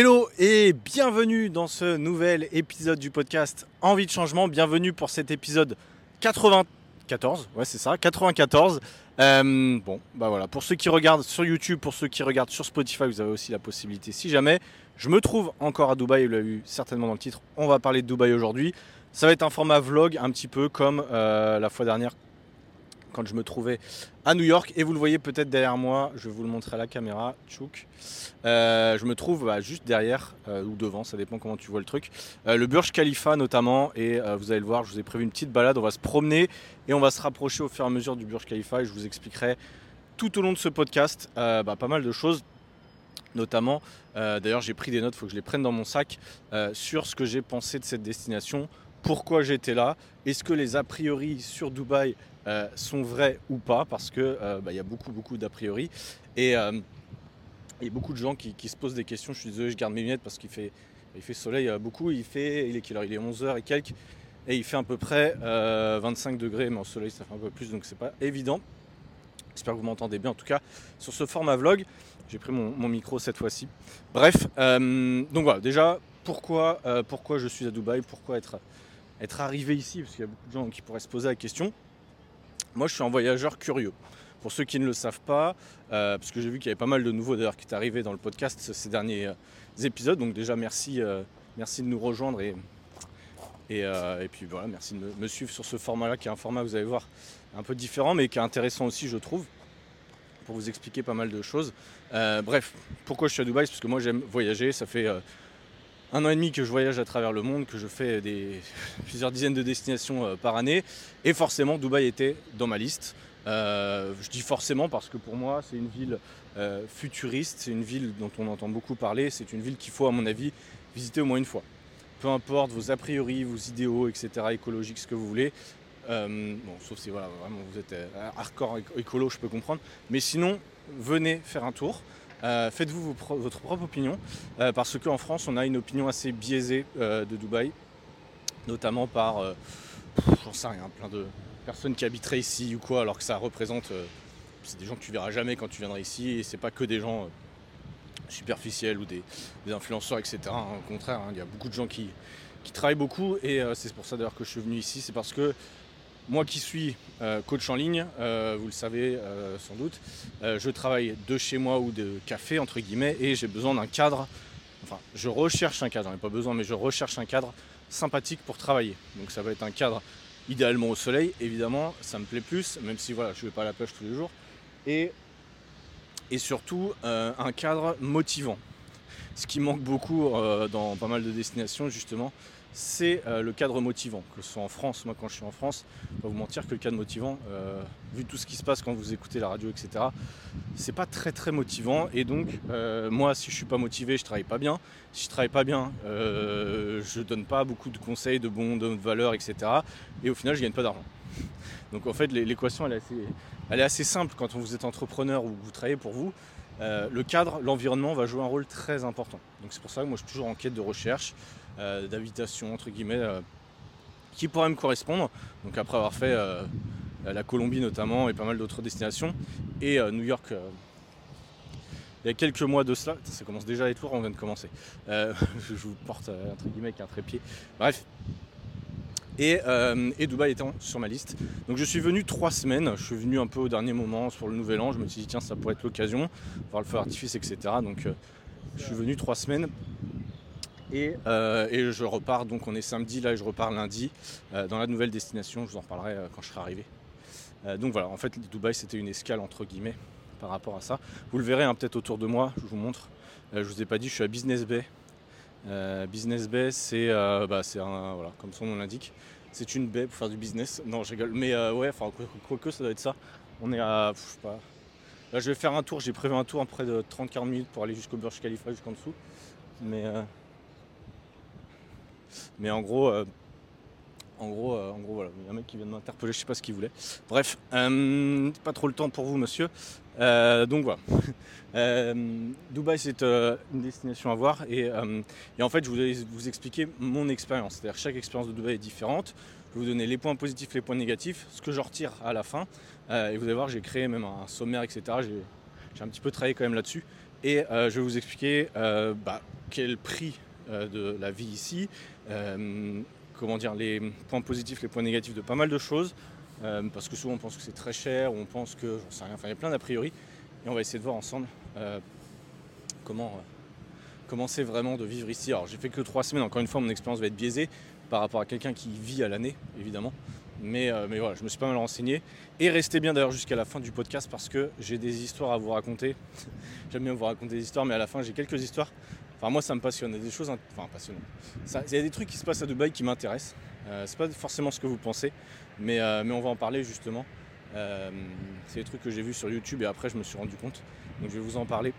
Hello et bienvenue dans ce nouvel épisode du podcast Envie de changement. Bienvenue pour cet épisode 94. Ouais, c'est ça, 94. Euh, bon, bah voilà. Pour ceux qui regardent sur YouTube, pour ceux qui regardent sur Spotify, vous avez aussi la possibilité. Si jamais je me trouve encore à Dubaï, vous l'avez vu certainement dans le titre, on va parler de Dubaï aujourd'hui. Ça va être un format vlog un petit peu comme euh, la fois dernière quand je me trouvais à New York. Et vous le voyez peut-être derrière moi, je vais vous le montrer à la caméra, tchouk. Euh, je me trouve bah, juste derrière euh, ou devant, ça dépend comment tu vois le truc. Euh, le Burj Khalifa notamment, et vous allez le voir, je vous ai prévu une petite balade, on va se promener et on va se rapprocher au fur et à mesure du Burj Khalifa et je vous expliquerai tout au long de ce podcast bah, pas mal de choses notamment, d'ailleurs j'ai pris des notes, il faut que je les prenne dans mon sac, sur ce que j'ai pensé de cette destination, pourquoi j'étais là, est-ce que les a priori sur Dubaï euh, sont vrais ou pas, parce qu'il euh, bah, y a beaucoup, beaucoup d'a priori. Et euh, il y a beaucoup de gens qui, se posent des questions. Je suis désolé, je garde mes lunettes parce qu'il fait, il fait soleil beaucoup. Il, fait, il est quelle heure? Il est 11h et quelques. Et il fait à peu près 25 degrés, mais au soleil ça fait un peu plus, donc c'est pas évident. J'espère que vous m'entendez bien. En tout cas, sur ce format vlog, j'ai pris mon, micro cette fois-ci. Bref, donc voilà, déjà, pourquoi, pourquoi je suis à Dubaï? Pourquoi être, être arrivé ici? Parce qu'il y a beaucoup de gens qui pourraient se poser la question. Moi, je suis un voyageur curieux. Pour ceux qui ne le savent pas, euh, parce que j'ai vu qu'il y avait pas mal de nouveaux d'ailleurs qui est arrivé dans le podcast ces derniers euh, épisodes. Donc déjà, merci, euh, merci de nous rejoindre et, et, puis voilà, merci de me, suivre sur ce format-là, qui est un format, vous allez voir, un peu différent, mais qui est intéressant aussi, je trouve, pour vous expliquer pas mal de choses. bref, pourquoi je suis à Dubaï? Parce que moi, j'aime voyager. Ça fait un an et demi que je voyage à travers le monde, que je fais plusieurs dizaines de destinations euh, par année. Et forcément, Dubaï était dans ma liste. Euh, je dis forcément parce que pour moi, c'est une ville euh, futuriste, c'est une ville dont on entend beaucoup parler, c'est une ville qu'il faut, à mon avis, visiter au moins une fois. Peu importe vos a priori, vos idéaux, etc., écologiques, ce que vous voulez. bon, sauf si voilà, vraiment vous êtes hardcore écolo, je peux comprendre. Mais sinon, venez faire un tour. Euh, faites-vous votre propre opinion, euh, parce qu'en France, on a une opinion assez biaisée euh, de Dubaï, notamment par, j'en sais rien, plein de personnes qui habiteraient ici ou quoi, alors que ça représente, c'est des gens que tu verras jamais quand tu viendras ici, et c'est pas que des gens superficiels ou des, influenceurs, etc. Hein. au contraire, hein, il y a beaucoup de gens qui, qui travaillent beaucoup, et c'est pour ça d'ailleurs que je suis venu ici, c'est parce que moi qui suis euh, coach en ligne, euh, vous le savez euh, sans doute, je travaille de chez moi ou de café entre guillemets et j'ai besoin d'un cadre, enfin je recherche un cadre, j'en ai pas besoin mais je recherche un cadre sympathique pour travailler. Donc ça va être un cadre idéalement au soleil, évidemment, ça me plaît plus, même si voilà, je ne vais pas à la pêche tous les jours. Et, et surtout un cadre motivant. Ce qui manque beaucoup dans pas mal de destinations justement, c'est euh, le cadre motivant. Que ce soit en France, moi quand je suis en France, je vais vous mentir que le cadre motivant, euh, vu tout ce qui se passe quand vous écoutez la radio, etc., c'est pas très très motivant. Et donc, euh, moi, si je suis pas motivé, je travaille pas bien. Si je travaille pas bien, je donne pas beaucoup de conseils, de bons, de valeurs, etc. Et au final, je gagne pas d'argent. Donc en fait, l'équation, elle, elle, est assez simple quand vous êtes entrepreneur ou vous travaillez pour vous. le cadre, l'environnement va jouer un rôle très important. Donc c'est pour ça que moi je suis toujours en quête de recherche. Euh, d'invitation entre guillemets euh, qui pourrait me correspondre. Donc après avoir fait euh, la Colombie notamment et pas mal d'autres destinations et New York il y a quelques mois de cela, ça commence déjà à être lourd, on vient de commencer. je vous porte entre guillemets avec un trépied. Bref. Et, et, Dubaï étant sur ma liste. Donc je suis venu trois semaines, je suis venu un peu au dernier moment sur le nouvel an, je me suis dit tiens ça pourrait être l'occasion, voir le feu artifice, etc. Donc je suis venu trois semaines euh, et, je repars, donc on est samedi, là et je repars lundi euh, dans la nouvelle destination, je vous en reparlerai euh, quand je serai arrivé. donc voilà, en fait Dubaï c'était une escale entre guillemets par rapport à ça. Vous le verrez hein, peut-être autour de moi, je vous montre. je vous ai pas dit, je suis à Business Bay. business Bay c'est bah, un, voilà, comme son nom l'indique, c'est une baie pour faire du business. Non je rigole, mais ouais, enfin quoi que ça doit être ça. On est à, je sais pas, Là, je vais faire un tour. J'ai prévu un tour en près de 30-40 minutes pour aller jusqu'au Burj Khalifa, jusqu'en dessous. Mais mais en gros, euh, en gros, euh, en gros, voilà, il y a un mec qui vient de m'interpeller, je sais pas ce qu'il voulait. Bref, euh, pas trop le temps pour vous, monsieur. donc voilà. Dubaï, c'est une destination à voir. Et, en fait, je voulais vous expliquer mon expérience. C'est-à-dire chaque expérience de Dubaï est différente. Je vais vous donner les points positifs, les points négatifs, ce que je retire à la fin. et vous allez voir, j'ai créé même un sommaire, etc. J'ai un petit peu travaillé quand même là-dessus. Et je vais vous expliquer bah, quel prix de la vie ici, comment dire, les points positifs, les points négatifs de pas mal de choses. parce que souvent on pense que c'est très cher, on pense que j'en sais rien, enfin il y a plein d'a priori. Et on va essayer de voir ensemble comment comment c'est vraiment de vivre ici. Alors j'ai fait que trois semaines, encore une fois mon expérience va être biaisée par rapport à quelqu'un qui vit à l'année, évidemment. Mais, euh, mais voilà, je me suis pas mal renseigné. Et restez bien d'ailleurs jusqu'à la fin du podcast parce que j'ai des histoires à vous raconter. J'aime bien vous raconter des histoires, mais à la fin j'ai quelques histoires. Enfin moi ça me passionne, il y a des choses enfin passionnantes. Il y a des trucs qui se passent à Dubaï qui m'intéressent. Euh, c'est pas forcément ce que vous pensez, mais, euh, mais on va en parler justement. Euh, c'est des trucs que j'ai vus sur YouTube et après je me suis rendu compte. Donc je vais vous en parler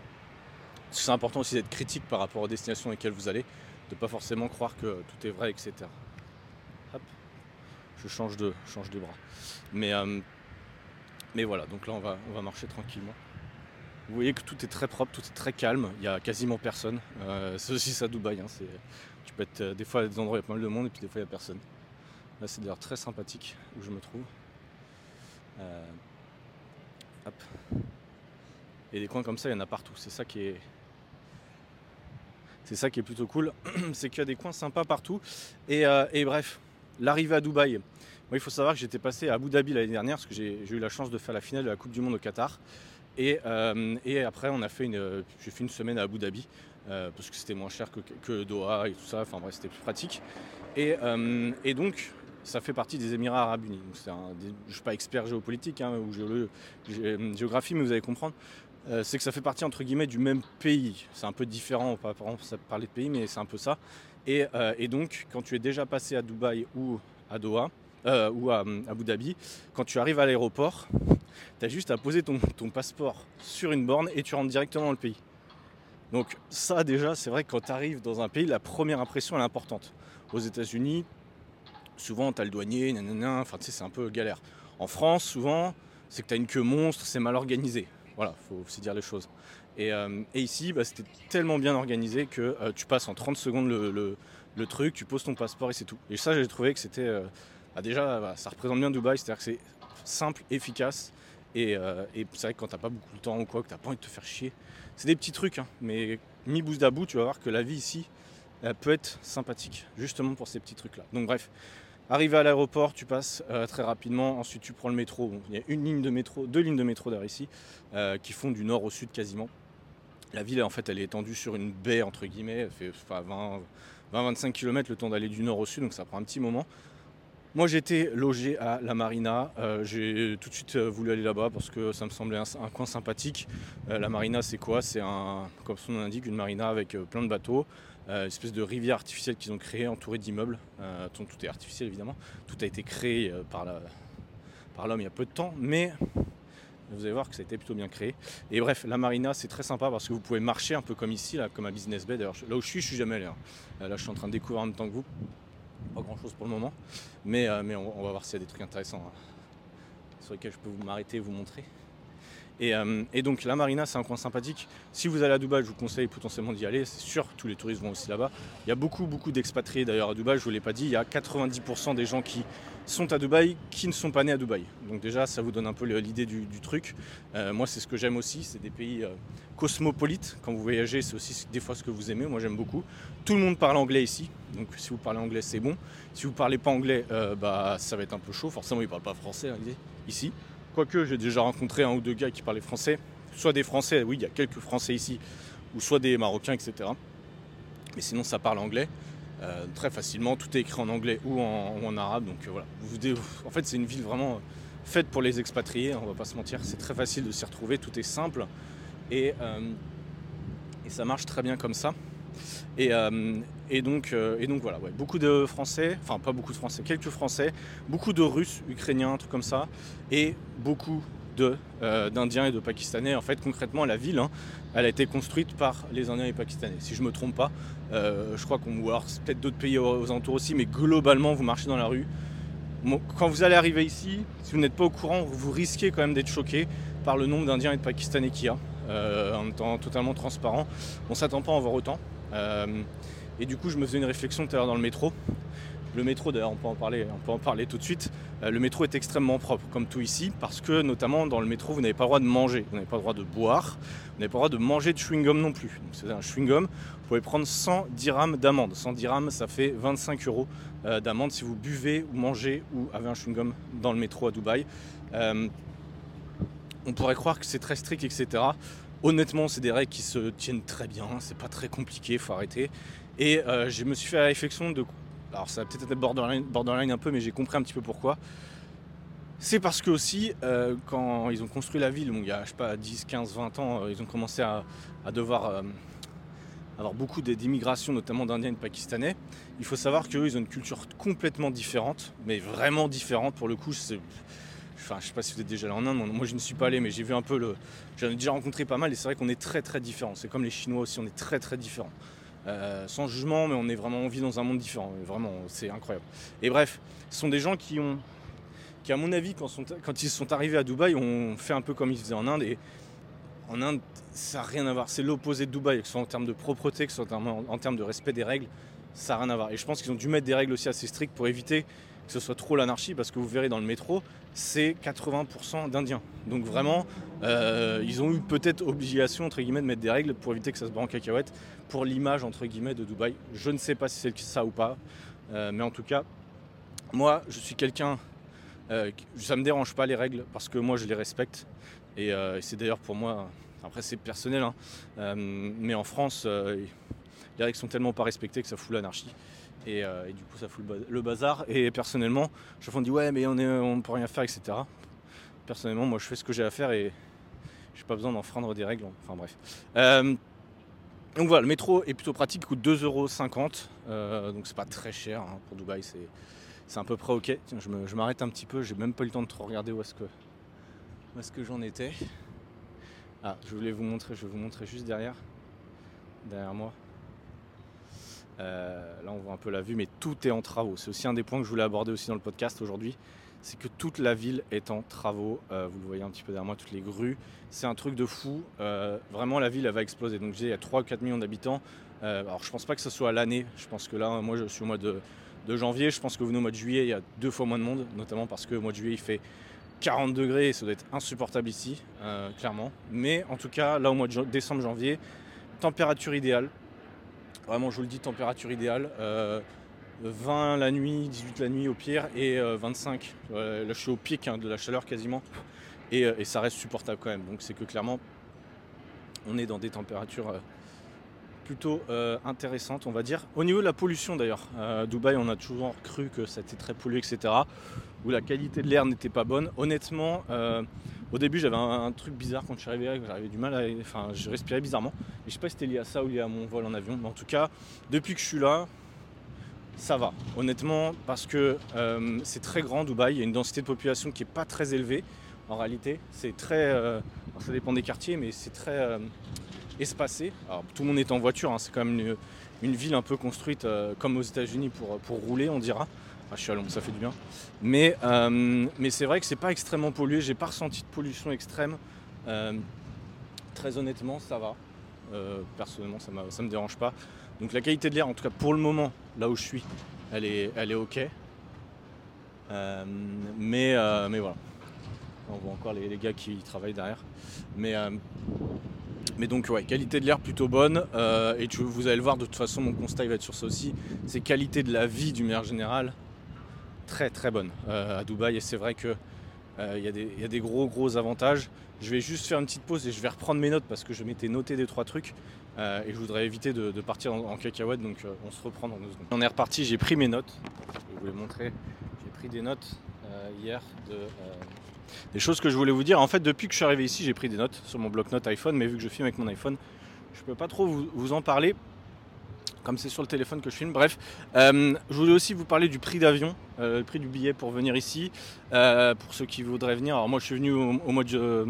c'est important aussi d'être critique par rapport aux destinations dans lesquelles vous allez, de pas forcément croire que tout est vrai, etc. Hop, je change de, change de bras. Mais, euh, mais voilà, donc là on va, on va marcher tranquillement. Vous voyez que tout est très propre, tout est très calme, il n'y a quasiment personne. Euh, c'est aussi ça Dubaï, hein, tu peux être euh, des fois à des endroits où il y a pas mal de monde et puis des fois il n'y a personne. Là c'est d'ailleurs très sympathique où je me trouve. hop. Et des coins comme ça, il y en a partout. C'est ça qui est, c'est ça qui est plutôt cool, c'est qu'il y a des coins sympas partout. Et, euh, bref, l'arrivée à Dubaï. Moi, il faut savoir que j'étais passé à Abu Dhabi l'année dernière parce que j'ai eu la chance de faire la finale de la Coupe du Monde au Qatar. Et, euh, après, on a fait une, j'ai fait une semaine à Abu Dhabi euh, parce que c'était moins cher que, Doha et tout ça. Enfin bref, c'était plus pratique. Et, donc, ça fait partie des Émirats Arabes Unis. je ne suis pas expert géopolitique hein, ou géographie, mais vous allez comprendre. Euh, c'est que ça fait partie entre guillemets du même pays. C'est un peu différent, pas parler de pays, mais c'est un peu ça. Euh, et, donc, quand tu es déjà passé à Dubaï ou à Doha, euh, ou à, Abu Dhabi, quand tu arrives à l'aéroport, tu as juste à poser ton, passeport sur une borne et tu rentres directement dans le pays. Donc ça déjà, c'est vrai que quand tu arrives dans un pays, la première impression est importante. Aux États-Unis, souvent tu as le douanier, nanana, enfin tu sais, c'est un peu galère. En France, souvent, c'est que tu as une queue monstre, c'est mal organisé. Voilà, faut aussi dire les choses. Et, euh, ici, bah, c'était tellement bien organisé que euh, tu passes en 30 secondes le, truc, tu poses ton passeport et c'est tout. Et ça, j'ai trouvé que c'était. Euh, bah, déjà, bah, ça représente bien Dubaï, c'est-à-dire que c'est simple, efficace. Et, c'est vrai que quand t'as pas beaucoup de temps ou quoi, que t'as pas envie de te faire chier, c'est des petits trucs, hein, mais mis bout à bout, tu vas voir que la vie ici peut être sympathique, justement pour ces petits trucs-là. Donc, bref, Arrivé à l'aéroport, tu passes euh, très rapidement. Ensuite, tu prends le métro. il y a une ligne de métro, deux lignes de métro derrière ici, euh, qui font du nord au sud quasiment. La ville, en fait, elle est étendue sur une baie, entre guillemets. Elle fait 20-25 km le temps d'aller du nord au sud, donc ça prend un petit moment. Moi, j'étais logé à la marina. Euh, j'ai tout de suite voulu aller là-bas parce que ça me semblait un, coin sympathique. la marina, c'est quoi? C'est un, comme son nom l'indique, une marina avec plein de bateaux. Euh, une espèce de rivière artificielle qu'ils ont créée entourée d'immeubles. Euh, tout, est artificiel évidemment. Tout a été créé euh, par, l'homme il y a peu de temps, mais vous allez voir que ça a été plutôt bien créé. Et bref, la marina c'est très sympa parce que vous pouvez marcher un peu comme ici, là, comme à Business Bay. D'ailleurs, là où je suis, je suis jamais allé. Hein. Là, je suis en train de découvrir en même temps que vous. Pas grand chose pour le moment, mais, mais on, va voir s'il y a des trucs intéressants hein, sur lesquels je peux m'arrêter et vous montrer. Euh, et, donc la marina, c'est un coin sympathique. Si vous allez à Dubaï, je vous conseille potentiellement d'y aller. C'est sûr, tous les touristes vont aussi là-bas. Il y a beaucoup, beaucoup d'expatriés d'ailleurs à Dubaï. Je ne vous l'ai pas dit, il y a 90% des gens qui sont à Dubaï qui ne sont pas nés à Dubaï. Donc déjà, ça vous donne un peu l'idée du, truc. Euh, moi, c'est ce que j'aime aussi. C'est des pays euh, cosmopolites. Quand vous voyagez, c'est aussi des fois ce que vous aimez. Moi, j'aime beaucoup. Tout le monde parle anglais ici. Donc si vous parlez anglais, c'est bon. Si vous ne parlez pas anglais, bah, ça va être un peu chaud. Forcément, ils ne parlent pas français hein, ici. Quoique j'ai déjà rencontré un ou deux gars qui parlaient français, soit des Français, oui, il y a quelques Français ici, ou soit des Marocains, etc. Mais sinon, ça parle anglais euh, très facilement. Tout est écrit en anglais ou en, arabe. Donc euh, voilà. en fait, c'est une ville vraiment faite pour les expatriés, on va pas se mentir. C'est très facile de s'y retrouver, tout est simple. Euh, et ça marche très bien comme ça. Euh, et, donc, euh, et donc voilà, beaucoup de Français, enfin pas beaucoup de Français, quelques Français, beaucoup de Russes, Ukrainiens, trucs comme ça, et beaucoup euh, d'Indiens et de Pakistanais. En fait, concrètement, la ville, hein, elle a été construite par les Indiens et Pakistanais. Si je ne me trompe pas, je crois qu'on voit peut-être d'autres pays aux, alentours aussi, mais globalement, vous marchez dans la rue. Quand vous allez arriver ici, si vous n'êtes pas au courant, vous risquez quand même d'être choqué par le nombre d'Indiens et de Pakistanais qu'il y a, en étant totalement transparent. On s'attend pas à en voir autant. Euh, et du coup, je me faisais une réflexion tout à l'heure dans le métro. Le métro, d'ailleurs, on peut en parler, on peut en parler tout de suite. Euh, le métro est extrêmement propre, comme tout ici, parce que notamment dans le métro, vous n'avez pas le droit de manger, vous n'avez pas le droit de boire, vous n'avez pas le droit de manger de chewing-gum non plus. Donc, c'est un chewing-gum, vous pouvez prendre 100 dirhams d'amende. 100 dirhams, ça fait 25 euros euh, d'amende si vous buvez ou mangez ou avez un chewing-gum dans le métro à Dubaï. Euh, on pourrait croire que c'est très strict, etc. Honnêtement, c'est des règles qui se tiennent très bien, c'est pas très compliqué, faut arrêter. Et je me suis fait la réflexion de alors ça va peut-être être borderline, un peu, mais j'ai compris un petit peu pourquoi. C'est parce que aussi, euh, quand ils ont construit la ville, il y a je sais pas, 10, 15, 20 ans, euh, ils ont commencé à, devoir euh, avoir beaucoup d'immigration, notamment d'Indiens et de Pakistanais. Il faut savoir qu'eux, ils ont une culture complètement différente, mais vraiment différente pour le coup. Enfin, je sais pas si vous êtes déjà allé en Inde, moi je ne suis pas allé, mais j'ai vu un peu le. J'en ai déjà rencontré pas mal et c'est vrai qu'on est très très différents. C'est comme les Chinois aussi, on est très très différents. Euh, sans jugement, mais on est vraiment, vit dans un monde différent. Vraiment, c'est incroyable. Et bref, ce sont des gens qui ont, qui à mon avis, quand, quand ils sont arrivés à Dubaï, ont fait un peu comme ils faisaient en Inde. Et en Inde, ça n'a rien à voir. C'est l'opposé de Dubaï, que ce soit en termes de propreté, que ce soit en, termes de respect des règles, ça n'a rien à voir. Et je pense qu'ils ont dû mettre des règles aussi assez strictes pour éviter que ce soit trop l'anarchie, parce que vous verrez dans le métro, c'est 80% d'Indiens. Donc vraiment, euh, ils ont eu peut-être obligation entre guillemets de mettre des règles pour éviter que ça se bat en cacahuète pour l'image entre guillemets de Dubaï. Je ne sais pas si c'est ça ou pas, euh, mais en tout cas, moi, je suis quelqu'un, euh, ça me dérange pas les règles parce que moi je les respecte et, c'est d'ailleurs pour moi, après c'est personnel, hein, mais en France, les règles sont tellement pas respectées que ça fout l'anarchie. Euh, et, du coup ça fout le bazar. Et personnellement, chaque fois on dit ouais mais on on peut rien faire, etc. Personnellement, moi je fais ce que j'ai à faire et j'ai pas besoin d'enfreindre des règles. Enfin bref. Euh, donc voilà, le métro est plutôt pratique, coûte 2,50€. Euh, donc c'est pas très cher hein, pour Dubaï, c'est, c'est à peu près ok. Tiens, je, m'arrête un petit peu, j'ai même pas eu le temps de trop regarder où est-ce que, où est-ce que j'en étais. Ah, je voulais vous montrer, je vais vous montrer juste derrière. Derrière moi. Euh, là, on voit un peu la vue, mais tout est en travaux. C'est aussi un des points que je voulais aborder aussi dans le podcast aujourd'hui. C'est que toute la ville est en travaux. Euh, vous le voyez un petit peu derrière moi, toutes les grues. C'est un truc de fou. Euh, vraiment, la ville, elle va exploser. Donc, il y a 3 ou 4 millions d'habitants. alors, je pense pas que ce soit l'année. Je pense que là, moi, je suis au mois de, janvier. Je pense que vous venez au mois de juillet, il y a deux fois moins de monde, notamment parce que au mois de juillet, il fait 40 degrés et ça doit être insupportable ici, clairement. Mais en tout cas, là, au mois de décembre, janvier, température idéale. Vraiment, je vous le dis, température idéale. 20 euh, la nuit, 18 la nuit au pire et 25. Euh, là, je suis au pic hein, de la chaleur quasiment. Euh, et, ça reste supportable quand même. Donc, c'est que clairement, on est dans des températures plutôt intéressantes, on va dire. Au niveau de la pollution d'ailleurs, Dubaï, on a toujours cru que c'était très pollué, etc. Où la qualité de l'air n'était pas bonne. Honnêtement, au début, j'avais un, truc bizarre quand je suis arrivé, j'avais du mal à. Enfin, je respirais bizarrement. Et je sais pas si c'était lié à ça ou lié à mon vol en avion. Mais en tout cas, depuis que je suis là, ça va. Honnêtement, parce que euh, c'est très grand Dubaï. Il y a une densité de population qui n'est pas très élevée. En réalité, c'est très. Euh, ça dépend des quartiers, mais c'est très euh, espacé. Alors, tout le monde est en voiture. Hein. c'est quand même une, ville un peu construite comme aux États-Unis pour, pour rouler, on dira. Ah, à Londres, ça fait du bien. Mais, euh, mais c'est vrai que c'est pas extrêmement pollué. J'ai pas ressenti de pollution extrême. Euh, très honnêtement, ça va. Euh, personnellement, ça, ça me dérange pas. Donc la qualité de l'air, en tout cas pour le moment, là où je suis, elle est, elle est ok. mais, mais voilà. On voit encore les, gars qui travaillent derrière. Mais, mais donc ouais, qualité de l'air plutôt bonne. et vous allez le voir, de toute façon, mon constat il va être sur ça aussi. C'est qualité de la vie du manière générale très très bonne euh, à Dubaï et c'est vrai que euh, il y, a des gros gros avantages. Je vais juste faire une petite pause et je vais reprendre mes notes parce que je m'étais noté des trois trucs euh, et je voudrais éviter de, partir en, cacahuète donc on se reprend dans deux secondes. On est reparti, j'ai pris mes notes, je vais vous les montrer. J'ai pris des notes hier de des choses que je voulais vous dire. En fait depuis que je suis arrivé ici j'ai pris des notes sur mon bloc-notes iPhone mais vu que je filme avec mon iPhone je peux pas trop vous en parler comme c'est sur le téléphone que je filme. Bref, euh, je voulais aussi vous parler du prix d'avion, euh, le prix du billet pour venir ici, euh, pour ceux qui voudraient venir. Alors moi, je suis venu au, mois, de,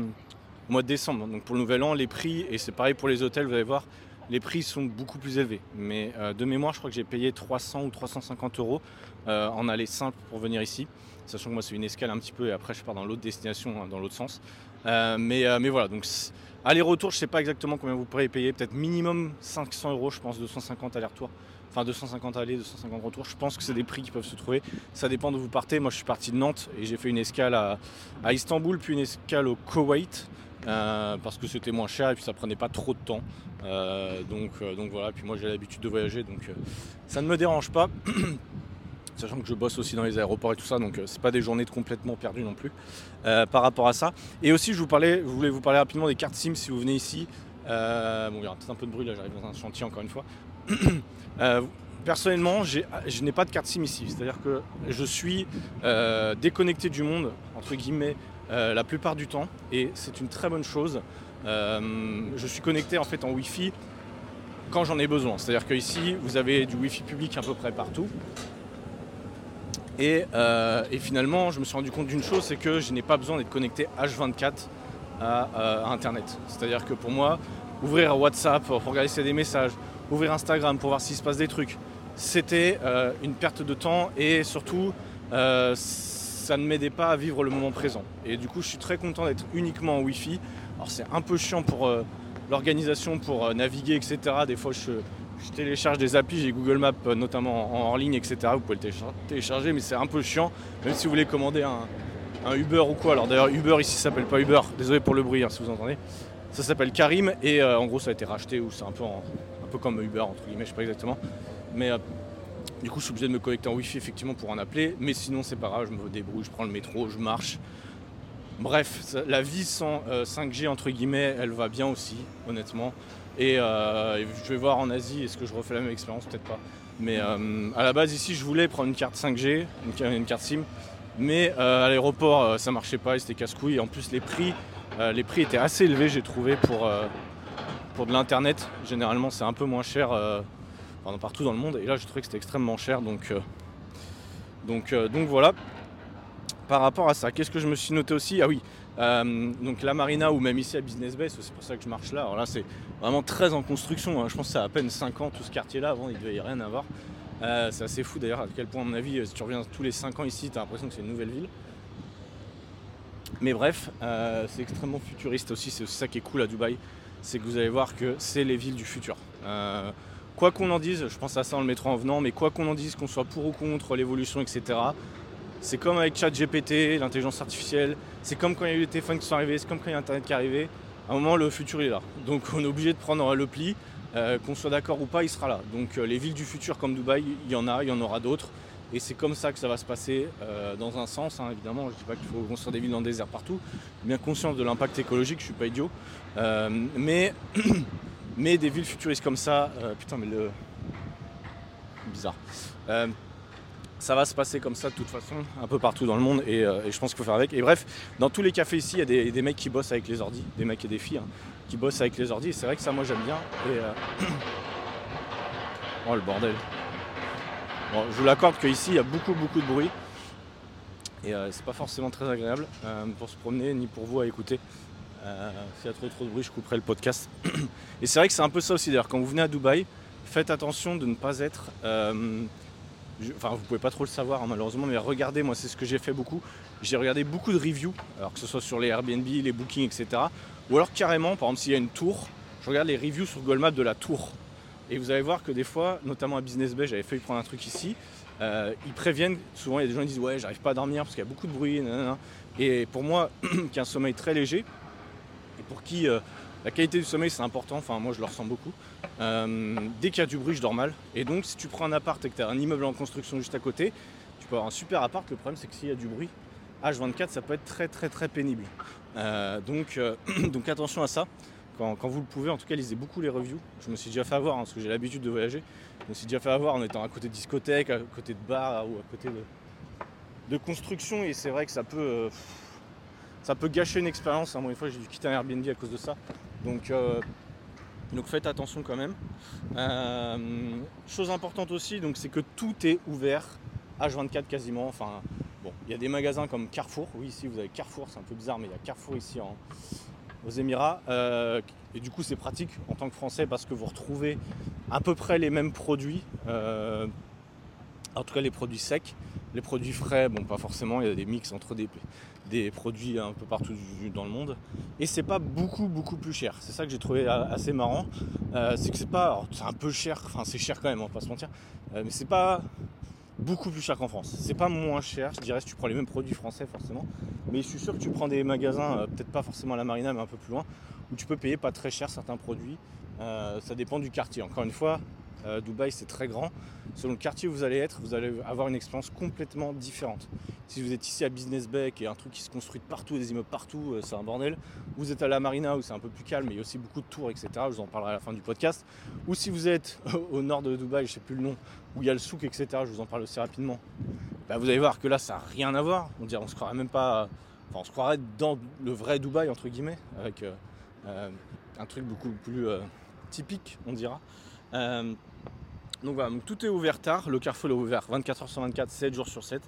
mois de décembre, donc pour le nouvel an, les prix, et c'est pareil pour les hôtels, vous allez voir, les prix sont beaucoup plus élevés. Mais de mémoire, je crois que j'ai payé 300 ou 350 euros en aller simple pour venir ici. Sachant que moi, c'est une escale un petit peu, et après, je pars dans l'autre destination, hein, dans l'autre sens. mais, mais voilà, donc aller-retour, je sais pas exactement combien vous pourrez payer, peut-être minimum 500 euros, je pense, 250 aller-retour. Enfin 250 aller, 250 retour. Je pense que c'est des prix qui peuvent se trouver. Ça dépend d'où vous partez. Moi je suis parti de Nantes et j'ai fait une escale à, à Istanbul, puis une escale au Koweït. Euh, parce que c'était moins cher et puis ça prenait pas trop de temps. Euh, donc, euh, donc voilà, puis moi j'ai l'habitude de voyager donc ça ne me dérange pas. Sachant que je bosse aussi dans les aéroports et tout ça, donc c'est pas des journées complètement perdues non plus par rapport à ça. Et aussi je vous parlais, je voulais vous parler rapidement des cartes SIM si vous venez ici. bon il y aura peut-être un peu de bruit là, j'arrive dans un chantier encore une fois. personnellement, je n'ai pas de carte SIM ici. C'est-à-dire que je suis déconnecté du monde, entre guillemets, euh, la plupart du temps et c'est une très bonne chose. Euh, je suis connecté en fait en Wi-Fi quand j'en ai besoin. C'est-à-dire qu'ici vous avez du Wi-Fi public à peu près partout. Et, euh, finalement, je me suis rendu compte d'une chose, c'est que je n'ai pas besoin d'être connecté H24 à, Internet. C'est-à-dire que pour moi, ouvrir WhatsApp pour regarder s'il y a des messages, ouvrir Instagram pour voir s'il se passe des trucs, c'était une perte de temps et surtout, ça ne m'aidait pas à vivre le moment présent. Et du coup, je suis très content d'être uniquement en Wi-Fi. Alors, c'est un peu chiant pour euh, l'organisation, pour euh, naviguer, etc. Des fois, je, télécharge des applis, j'ai Google Maps euh, notamment en hors ligne, etc. Vous pouvez le télécharger, mais c'est un peu chiant, même si vous voulez commander un, Uber ou quoi. Alors, d'ailleurs, Uber ici s'appelle pas Uber, désolé pour le bruit hein, si vous entendez. Ça s'appelle Karim et en gros, ça a été racheté ou c'est un peu, un peu comme Uber, entre guillemets, je sais pas exactement. Mais du coup, je suis obligé de me connecter en Wi-Fi effectivement pour en appeler, mais sinon, c'est pas grave, je me débrouille, je prends le métro, je marche. Bref, la vie sans 5G, euh, entre guillemets, elle va bien aussi, honnêtement. Euh, et je vais voir en Asie, est-ce que je refais la même expérience? Peut-être pas. Mais euh, à la base, ici, je voulais prendre une carte 5G, une, carte SIM, mais à l'aéroport, ça marchait pas, c'était casse-couille. En plus, les prix, les prix étaient assez élevés, j'ai trouvé, pour, pour de l'internet. Généralement, c'est un peu moins cher partout dans le monde. Et là, je trouvais que c'était extrêmement cher. Donc, euh, donc, euh, donc voilà. Par rapport à ça, qu'est-ce que je me suis noté aussi? Ah oui, euh, donc la marina ou même ici à Business Bay, c'est pour ça que je marche là. Alors là, c'est vraiment très en construction. Hein. Je pense que c'est à peine 5 ans tout ce quartier-là. Avant, il devait y rien avoir. c'est assez fou d'ailleurs à quel point, à mon avis, si tu reviens tous les 5 ans ici, tu l'impression que c'est une nouvelle ville. Mais bref, c'est extrêmement futuriste aussi. C'est ça qui est cool à Dubaï. C'est que vous allez voir que c'est les villes du futur quoi qu'on en dise, je pense à ça en le mettra en venant, mais quoi qu'on en dise, qu'on soit pour ou contre l'évolution, etc., c'est comme avec ChatGPT, l'intelligence artificielle, c'est comme quand il y a eu les téléphones qui sont arrivés, c'est comme quand il y a Internet qui est arrivé. À un moment, le futur est là. Donc on est obligé de prendre le pli, euh, qu'on soit d'accord ou pas, il sera là. Donc euh, les villes du futur comme Dubaï, il y en a, il y en aura d'autres. Et c'est comme ça que ça va se passer euh, dans un sens, hein, évidemment. Je ne dis pas qu'il faut construire des villes dans le désert partout. Bien conscient de l'impact écologique, je ne suis pas idiot. mais Mais des villes futuristes comme ça, putain, mais le. Bizarre. Euh, ça va se passer comme ça de toute façon, un peu partout dans le monde, et, euh, je pense qu'il faut faire avec. Et bref, dans tous les cafés ici, il y a des, mecs qui bossent avec les ordis, des mecs et des filles hein, qui bossent avec les ordis, et c'est vrai que ça, moi, j'aime bien. Et, oh, le bordel. Bon, je vous l'accorde qu'ici, il y a beaucoup, beaucoup de bruit, et c'est pas forcément très agréable pour se promener, ni pour vous à écouter. Euh, s'il y a trop trop de bruit, je couperai le podcast. Et c'est vrai que c'est un peu ça aussi. D'ailleurs, quand vous venez à Dubaï, faites attention de ne pas être. Enfin, vous pouvez pas trop le savoir hein, malheureusement, mais regardez, moi, c'est ce que j'ai fait beaucoup. J'ai regardé beaucoup de reviews, alors que ce soit sur les Airbnb, les bookings, etc. Ou alors carrément, par exemple, s'il y a une tour, je regarde les reviews sur Google Maps de la tour. Et vous allez voir que des fois, notamment à Business Bay, j'avais failli prendre un truc ici. Euh, ils préviennent, souvent il y a des gens qui disent ouais j'arrive pas à dormir parce qu'il y a beaucoup de bruit. Et pour moi, qui a un sommeil très léger, pour qui euh, la qualité du sommeil c'est important, enfin moi je le ressens beaucoup. Euh, dès qu'il y a du bruit, je dors mal. Et donc si tu prends un appart et que tu as un immeuble en construction juste à côté, tu peux avoir un super appart. Le problème c'est que s'il y a du bruit, H24 ça peut être très très très pénible. Euh, donc, donc attention à ça. Quand, vous le pouvez, en tout cas lisez beaucoup les reviews. Je me suis déjà fait avoir, hein, parce que j'ai l'habitude de voyager. Je me suis déjà fait avoir en étant à côté de discothèques, à côté de bars ou à côté de, de construction. Et c'est vrai que ça peut ça peut gâcher une expérience. Hein. Moi, une fois, j'ai dû quitter un Airbnb à cause de ça. Donc, euh, donc faites attention quand même. Euh, chose importante aussi, c'est que tout est ouvert H24 quasiment. Il y a des magasins comme Carrefour. Oui, ici vous avez Carrefour, c'est un peu bizarre, mais il y a Carrefour ici aux Émirats. Euh, et du coup, c'est pratique en tant que Français parce que vous retrouvez à peu près les mêmes produits En tout cas, les produits secs. Les produits frais, bon, pas forcément, il y a des mix entre des, des produits un peu partout dans le monde. Et c'est pas beaucoup, beaucoup plus cher. C'est ça que j'ai trouvé assez marrant. Euh, c'est que c'est pas. Un peu cher, enfin, c'est cher quand même, on va pas se mentir. Euh, mais c'est pas beaucoup plus cher qu'en France. C'est pas moins cher, je dirais, si tu prends les mêmes produits français, forcément. Mais je suis sûr que tu prends des magasins, euh, peut-être pas forcément à la Marina, mais un peu plus loin, où tu peux payer pas très cher certains produits. ça dépend du quartier. Encore une fois, euh, Dubaï, c'est très grand. Selon le quartier où vous allez être, vous allez avoir une expérience complètement différente. Si vous êtes ici à Business Bay, qui est un truc qui se construit partout, des immeubles partout, euh, c'est un bordel. Vous êtes à la Marina, où c'est un peu plus calme, mais il y a aussi beaucoup de tours, etc. Je vous en parlerai à la fin du podcast. Ou si vous êtes au nord de Dubaï, je sais plus le nom, où il y a le souk, etc. Je vous en parle aussi rapidement. Bah, vous allez voir que là, ça n'a rien à voir. On dirait, on se croirait même pas. Enfin, on se croirait dans le vrai Dubaï, entre guillemets, avec euh, un truc beaucoup plus typique, on dira. Donc voilà, tout est ouvert tard. Le Carrefour est ouvert 24h sur 24, 7 jours sur 7.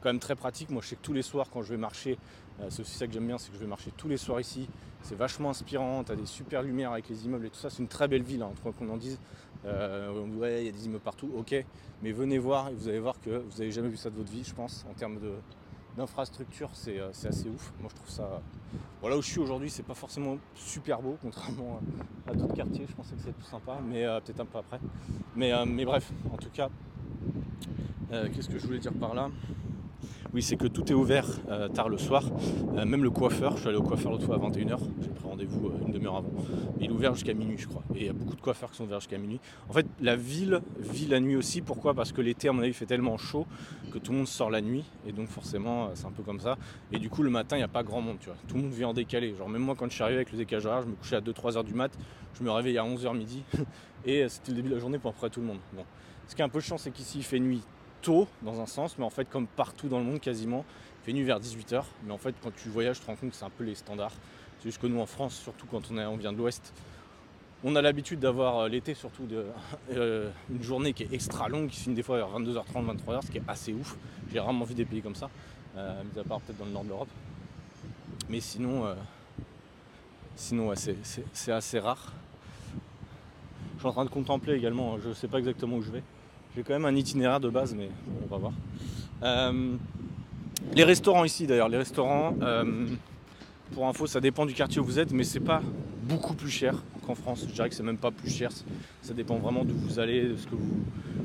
Quand même très pratique. Moi, je sais que tous les soirs, quand je vais marcher, euh, c'est aussi ça que j'aime bien, c'est que je vais marcher tous les soirs ici. C'est vachement inspirant. Tu as des super lumières avec les immeubles et tout ça. C'est une très belle ville, hein, quoi qu'on en dise. Euh, ouais, il y a des immeubles partout, ok. Mais venez voir et vous allez voir que vous n'avez jamais vu ça de votre vie, je pense, en termes de, d'infrastructure, euh, c'est assez ouf. Moi, je trouve ça. Voilà où je suis aujourd'hui, c'est pas forcément super beau, contrairement à d'autres quartiers. Je pensais que c'était plus sympa, mais euh, peut-être un peu après. Mais, euh, mais bref, en tout cas, qu'est-ce que je voulais dire par là? Oui, c'est que tout est ouvert euh, tard le soir. Euh, même le coiffeur, je suis allé au coiffeur l'autre fois à 21h, j'ai pris rendez-vous euh, une demi-heure avant. il est ouvert jusqu'à minuit, je crois. Et il y a beaucoup de coiffeurs qui sont ouverts jusqu'à minuit. En fait, la ville vit la nuit aussi. Pourquoi? Parce que l'été, à mon avis, fait tellement chaud que tout le monde sort la nuit. Et donc, forcément, c'est un peu comme ça. Et du coup, le matin, il n'y a pas grand monde, tu vois. Tout le monde vient en décalé. Genre, même moi, quand je suis arrivé avec le décalage je me couchais à 2-3 h du mat. Je me réveillais à 11h midi. et c'était le début de la journée pour à peu près tout le monde. Bon. Ce qui est un peu chiant, c'est qu'ici, il fait nuit tôt dans un sens, mais en fait comme partout dans le monde quasiment, il fait vers 18h, mais en fait quand tu voyages tu te rends compte que c'est un peu les standards. C'est juste que nous en France, surtout quand on, vient de l'Ouest, on a l'habitude d'avoir euh, l'été surtout de, euh, une journée qui est extra longue, qui finit des fois vers 22h30, 23h, ce qui est assez ouf. J'ai rarement vu des pays comme ça, euh, mis à part peut-être dans le nord de l'Europe. Mais sinon, sinon c'est assez rare. Je suis en train de contempler également, je ne sais pas exactement où je vais. Quand même un itinéraire de base, mais on va voir. Euh, les restaurants ici, d'ailleurs, les restaurants, euh, pour info, ça dépend du quartier où vous êtes, mais c'est pas beaucoup plus cher qu'en France. Je dirais que c'est même pas plus cher. Ça dépend vraiment d'où vous allez, de ce que vous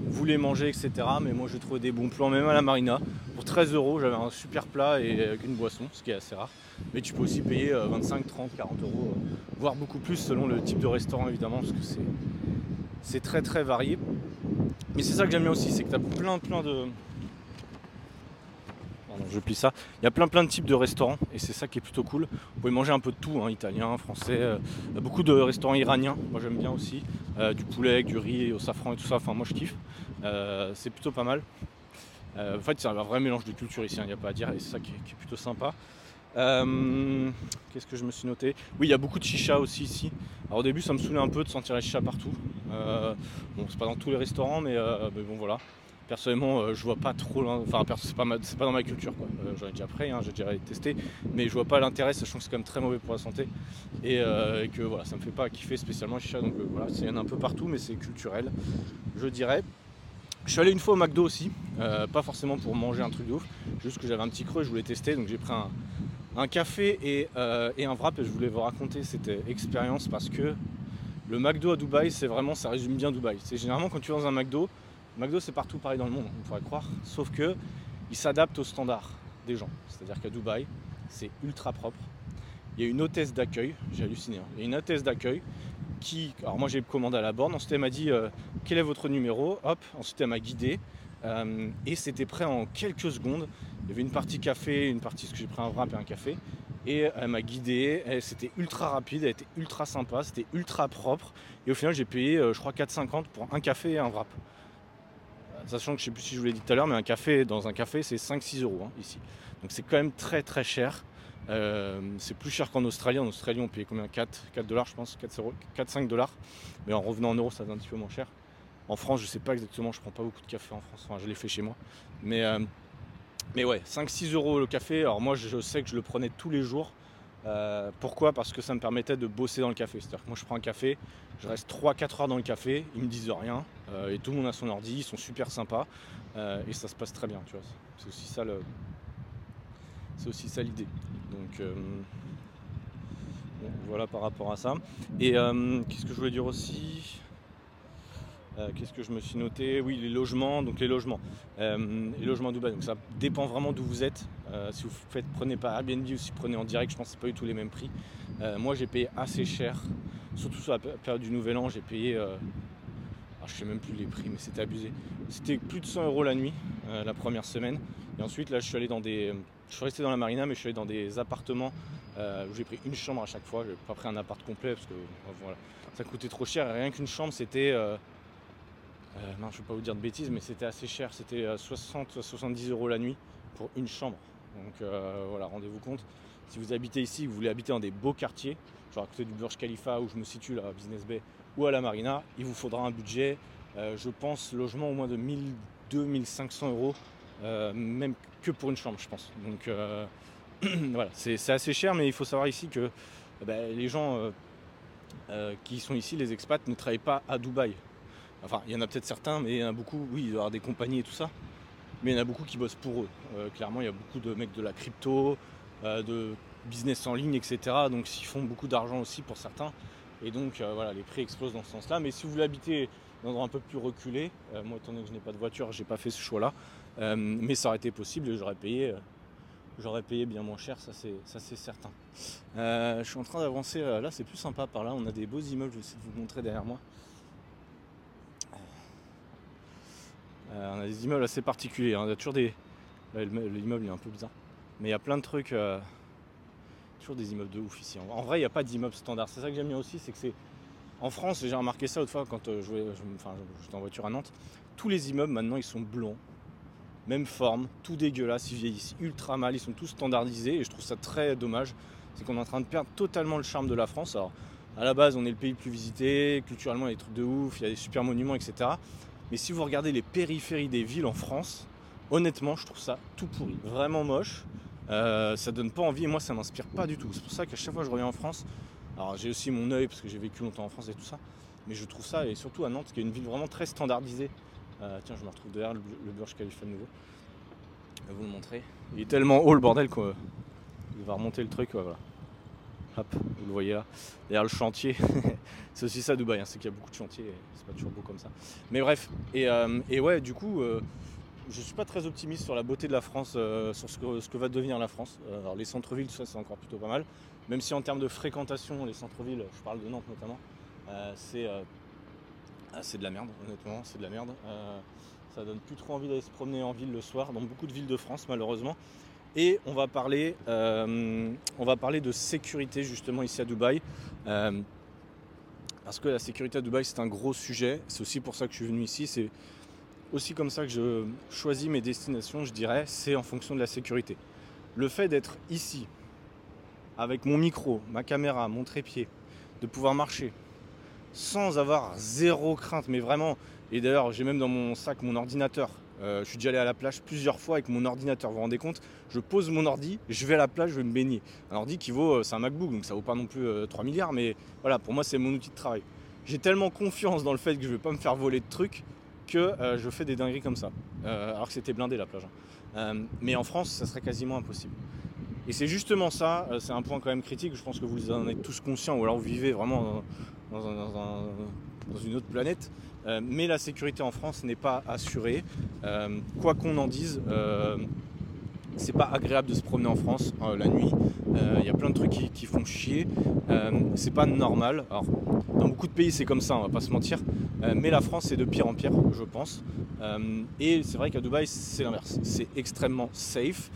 voulez manger, etc. Mais moi, j'ai trouvé des bons plans, même à la marina. Pour 13 euros, j'avais un super plat et une boisson, ce qui est assez rare. Mais tu peux aussi payer 25, 30, 40 euros, euh, voire beaucoup plus selon le type de restaurant, évidemment, parce que c'est très très varié. Mais c'est ça que j'aime bien aussi, c'est que tu as plein plein de. Pardon, je plie ça. Il y a plein plein de types de restaurants et c'est ça qui est plutôt cool. Vous pouvez manger un peu de tout, hein, italien, français. Euh, beaucoup de restaurants iraniens, moi j'aime bien aussi. Euh, du poulet, du riz au safran et tout ça, enfin moi je kiffe. Euh, c'est plutôt pas mal. en fait c'est un vrai mélange de culture ici, il n'y a pas à dire et c'est ça qui est, plutôt sympa. Qu'est-ce que je me suis noté? Oui, il y a beaucoup de chicha aussi ici. Alors au début, ça me saoulait un peu de sentir les chicha partout. Euh, bon, c'est pas dans tous les restaurants, mais, euh, bon, voilà. Personnellement, euh, je vois pas trop. Enfin, c'est pas, pas dans ma culture. J'en ai déjà pris, hein, j'ai déjà testé, mais je vois pas l'intérêt, sachant que c'est quand même très mauvais pour la santé. Et, que voilà, ça me fait pas kiffer spécialement chicha. Donc voilà, a un peu partout, mais c'est culturel, je dirais. Je suis allé une fois au McDo aussi, pas forcément pour manger un truc de ouf, juste que j'avais un petit creux je voulais tester, donc j'ai pris un café et, un wrap et je voulais vous raconter cette expérience parce que le McDo à Dubaï, c'est vraiment, ça résume bien Dubaï. C'est généralement quand tu vas dans un McDo, McDo c'est partout pareil dans le monde, on pourrait croire, sauf que il s'adapte aux standards des gens. C'est-à-dire qu'à Dubaï, c'est ultra propre. Il y a une hôtesse d'accueil, j'ai halluciné, hein. il y a une hôtesse d'accueil qui, alors moi j'ai commandé à la borne, ensuite elle m'a dit euh, quel est votre numéro, hop, ensuite elle m'a guidé euh, et c'était prêt en quelques secondes. Il y avait une partie café, une partie, parce que j'ai pris un wrap et un café, et elle m'a guidé, c'était ultra rapide, elle était ultra sympa, c'était ultra propre. Et au final, j'ai payé, euh, je crois, 4,50 pour un café et un wrap. Sachant que je sais plus si je vous l'ai dit tout à l'heure, mais un café dans un café, c'est 5-6 euros hein, ici. Donc c'est quand même très très cher. Euh, c'est plus cher qu'en Australie. En Australie, on payait combien? 4, 4 dollars, je pense, 4-5 dollars. Mais en revenant en euros, ça devient un petit peu moins cher. En France, je sais pas exactement, je prends pas beaucoup de café en France. Enfin, je l'ai fait chez moi. Mais euh, mais ouais, 5-6 euros le café. Alors moi, je sais que je le prenais tous les jours. Euh, pourquoi? Parce que ça me permettait de bosser dans le café. C'est-à-dire que moi je prends un café, je reste 3-4 heures dans le café, ils me disent rien, euh, et tout le monde a son ordi, ils sont super sympas, euh, et ça se passe très bien, tu vois. C'est aussi ça le. C'est aussi ça l'idée. Donc voilà par rapport à ça. Et qu'est-ce que je voulais dire aussi? Euh, qu'est-ce que je me suis noté? Oui, les logements. Donc les logements. Euh, les logements Dubaï. Donc ça dépend vraiment d'où vous êtes. Euh, si vous faites, prenez pas Airbnb ou si vous prenez en direct, je pense que c'est pas du tout les mêmes prix. moi, j'ai payé assez cher. Surtout sur la période du Nouvel An, j'ai payé. Alors, je sais même plus les prix, mais c'était abusé. C'était plus de 100 euros la nuit, la première semaine. Et ensuite, là, je suis allé dans des. Je suis resté dans la marina, mais je suis allé dans des appartements où j'ai pris une chambre à chaque fois. J'ai pas pris un appart complet parce que voilà, ça coûtait trop cher. Rien qu'une chambre, c'était non, je ne vais pas vous dire de bêtises, mais c'était assez cher. C'était 60-70 euh, euros la nuit pour une chambre. Donc euh, voilà, rendez-vous compte. Si vous habitez ici, vous voulez habiter dans des beaux quartiers, genre à côté du Burj Khalifa où je me situe là, à Business Bay, ou à la Marina, il vous faudra un budget, je pense, logement au moins de 1200-1500 euros, même que pour une chambre, je pense. Donc voilà, c'est assez cher, mais il faut savoir ici que ben, les gens qui sont ici, les expats, ne travaillent pas à Dubaï. Enfin, il y en a peut-être certains, mais il y en a beaucoup, oui, il doit y avoir des compagnies et tout ça. Mais il y en a beaucoup qui bossent pour eux. Euh, clairement, il y a beaucoup de mecs de la crypto, euh, de business en ligne, etc. Donc, ils font beaucoup d'argent aussi pour certains. Et donc, euh, voilà, les prix explosent dans ce sens-là. Mais si vous voulez habiter dans un endroit un peu plus reculé, moi, étant donné que je n'ai pas de voiture, j'ai pas fait ce choix-là. mais ça aurait été possible et j'aurais payé. J'aurais payé bien moins cher, ça c'est certain. je suis en train d'avancer, là c'est plus sympa par là, on a des beaux immeubles, je vais essayer de vous montrer derrière moi. Euh, on a des immeubles assez particuliers. Hein. Il y a toujours des. L'immeuble est un peu bizarre. Mais il y a plein de trucs. Euh, toujours des immeubles de ouf ici. En vrai, il n'y a pas d'immeuble standard. C'est ça que j'aime bien aussi, c'est que c'est. En France, j'ai remarqué ça autrefois quand euh, j'étais en voiture à Nantes. Tous les immeubles maintenant ils sont blonds, même forme, tout dégueulasse, ils vieillissent ultra mal, ils sont tous standardisés et je trouve ça très dommage. C'est qu'on est en train de perdre totalement le charme de la France. Alors, à la base, on est le pays le plus visité, culturellement, il y a des trucs de ouf, il y a des super monuments, etc. Mais si vous regardez les périphéries des villes en France, honnêtement, je trouve ça tout pourri, vraiment moche. Euh, ça donne pas envie et moi ça m'inspire pas du tout. C'est pour ça qu'à chaque fois que je reviens en France, alors j'ai aussi mon œil parce que j'ai vécu longtemps en France et tout ça, mais je trouve ça, et surtout à Nantes, qui est une ville vraiment très standardisée. Euh, tiens, je me retrouve derrière le, Burj Khalifa nouveau. Je vais vous le montrer. Il est tellement haut le bordel quoi. Il va remonter le truc, voilà. Hop, vous le voyez là. Derrière le chantier, c'est aussi ça Dubaï, hein, c'est qu'il y a beaucoup de chantiers, c'est pas toujours beau comme ça. Mais bref, et, euh, ouais, du coup, euh, je suis pas très optimiste sur la beauté de la France, euh, sur ce que, va devenir la France. alors les centres-villes, ça, c'est encore plutôt pas mal. Même si en termes de fréquentation, les centres-villes, je parle de Nantes notamment, ah, c'est de la merde, honnêtement, c'est de la merde. ça donne plus trop envie d'aller se promener en ville le soir, dans beaucoup de villes de France, malheureusement. Et on va parler, euh, on va parler de sécurité justement ici à Dubaï. Euh, parce que la sécurité à Dubaï c'est un gros sujet. C'est aussi pour ça que je suis venu ici. C'est aussi comme ça que je choisis mes destinations, je dirais. C'est en fonction de la sécurité. Le fait d'être ici, avec mon micro, ma caméra, mon trépied, de pouvoir marcher sans avoir zéro crainte, mais vraiment. Et d'ailleurs, j'ai même dans mon sac mon ordinateur euh, je suis déjà allé à la plage plusieurs fois avec mon ordinateur. Vous vous rendez compte? Je pose mon ordi, je vais à la plage, je vais me baigner. Un ordi qui vaut, euh, c'est un MacBook, donc ça vaut pas non plus 3 euh, milliards, mais voilà, pour moi c'est mon outil de travail. J'ai tellement confiance dans le fait que je vais pas me faire voler de trucs que je fais des dingueries comme ça. alors que c'était blindé la plage. Hein. mais en France, ça serait quasiment impossible. Et c'est justement ça, c'est un point quand même critique, je pense que vous en êtes tous conscients, ou alors vous vivez vraiment dans une autre planète. Euh, mais la sécurité en France n'est pas assurée. Euh, quoi qu'on en dise, euh, c'est pas agréable de se promener en France la nuit. Il y a plein de trucs qui, font chier. c'est pas normal. Alors, dans beaucoup de pays, c'est comme ça, on va pas se mentir. mais la France, c'est de pire en pire, je pense. et c'est vrai qu'à Dubaï, c'est l'inverse. C'est extrêmement safe.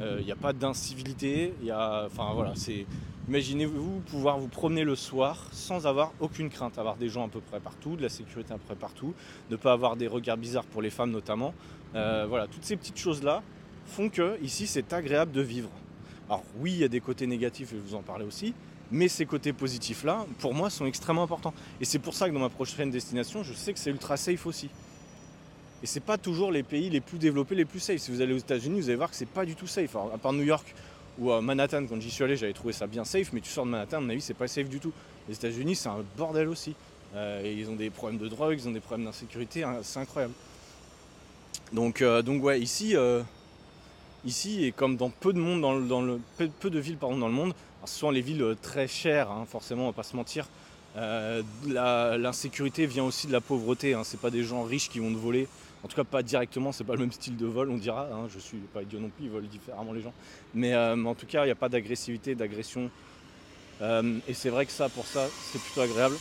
Il n'y a pas d'incivilité. Enfin voilà, c'est Imaginez-vous pouvoir vous promener le soir sans avoir aucune crainte, avoir des gens à peu près partout, de la sécurité à peu près partout, ne pas avoir des regards bizarres pour les femmes notamment. Euh, voilà, toutes ces petites choses-là font que ici c'est agréable de vivre. Alors oui, il y a des côtés négatifs, je vous en parler aussi, mais ces côtés positifs-là, pour moi, sont extrêmement importants. Et c'est pour ça que dans ma prochaine destination, je sais que c'est ultra safe aussi. Et c'est pas toujours les pays les plus développés, les plus safe. Si vous allez aux États-Unis, vous allez voir que c'est pas du tout safe. à part New York, Ou à Manhattan, quand j'y suis allé, j'avais trouvé ça bien safe, mais tu sors de Manhattan, à mon avis, c'est pas safe du tout. Les États-Unis, c'est un bordel aussi. et ils ont des problèmes de drogue, ils ont des problèmes d'insécurité, hein, c'est incroyable. Donc, donc ouais, ici, ici, et comme dans peu de monde, dans le, peu, de villes pardon, dans le monde, ce sont les villes très chères, hein, forcément, on va pas se mentir. L'insécurité vient aussi de la pauvreté. Hein, c'est pas des gens riches qui vont te voler. En tout cas, pas directement, c'est pas le même style de vol, on dira. Hein, je suis pas idiot non plus, ils volent différemment les gens. Mais euh, en tout cas, il n'y a pas d'agressivité, d'agression. Euh, et c'est vrai que ça, pour ça, c'est plutôt agréable.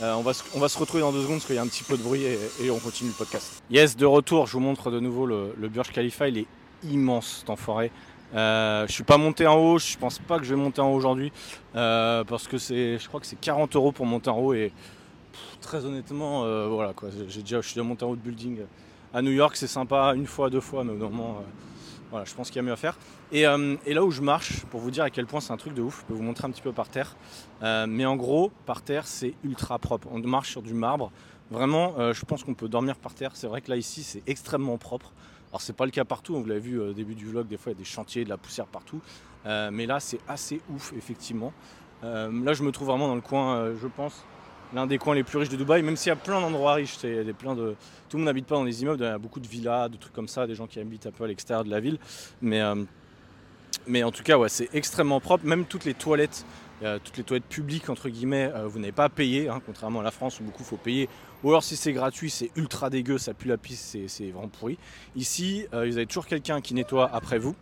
Euh, on, va se, on, va se, retrouver dans deux secondes parce qu'il y a un petit peu de bruit et, on continue le podcast. Yes, de retour, je vous montre de nouveau le, le Burj Khalifa. Il est immense cet enfoiré. Euh, je suis pas monté en haut, je pense pas que je vais monter en haut aujourd'hui parce que c'est, je crois que c'est 40 euros pour monter en haut et très honnêtement, euh, voilà quoi. J'ai déjà, je suis déjà monté en building à New York, c'est sympa une fois, deux fois, mais normalement, euh, voilà, je pense qu'il y a mieux à faire. Euh, et, là où je marche, pour vous dire à quel point c'est un truc de ouf, je peux vous montrer un petit peu par terre. mais en gros, par terre, c'est ultra propre. On marche sur du marbre. Vraiment, je pense qu'on peut dormir par terre. C'est vrai que là ici, c'est extrêmement propre. Alors c'est pas le cas partout, vous l'avez vu au début du vlog, des fois il y a des chantiers, de la poussière partout. mais là c'est assez ouf effectivement. là je me trouve vraiment dans le coin, je pense, l'un des coins les plus riches de Dubaï, même s'il y a plein d'endroits riches. Il plein de... Tout le monde n'habite pas dans les immeubles, il y a beaucoup de villas, de trucs comme ça, des gens qui habitent un peu à l'extérieur de la ville. Mais, euh, mais en tout cas, ouais, c'est extrêmement propre. Même toutes les toilettes, toutes les toilettes publiques, entre guillemets, euh, vous n'avez pas à payer, hein, contrairement à la France où beaucoup faut payer. Ou alors si c'est gratuit, c'est ultra dégueu, ça pue la piste, c'est vraiment pourri. Ici, euh, vous avez toujours quelqu'un qui nettoie après vous.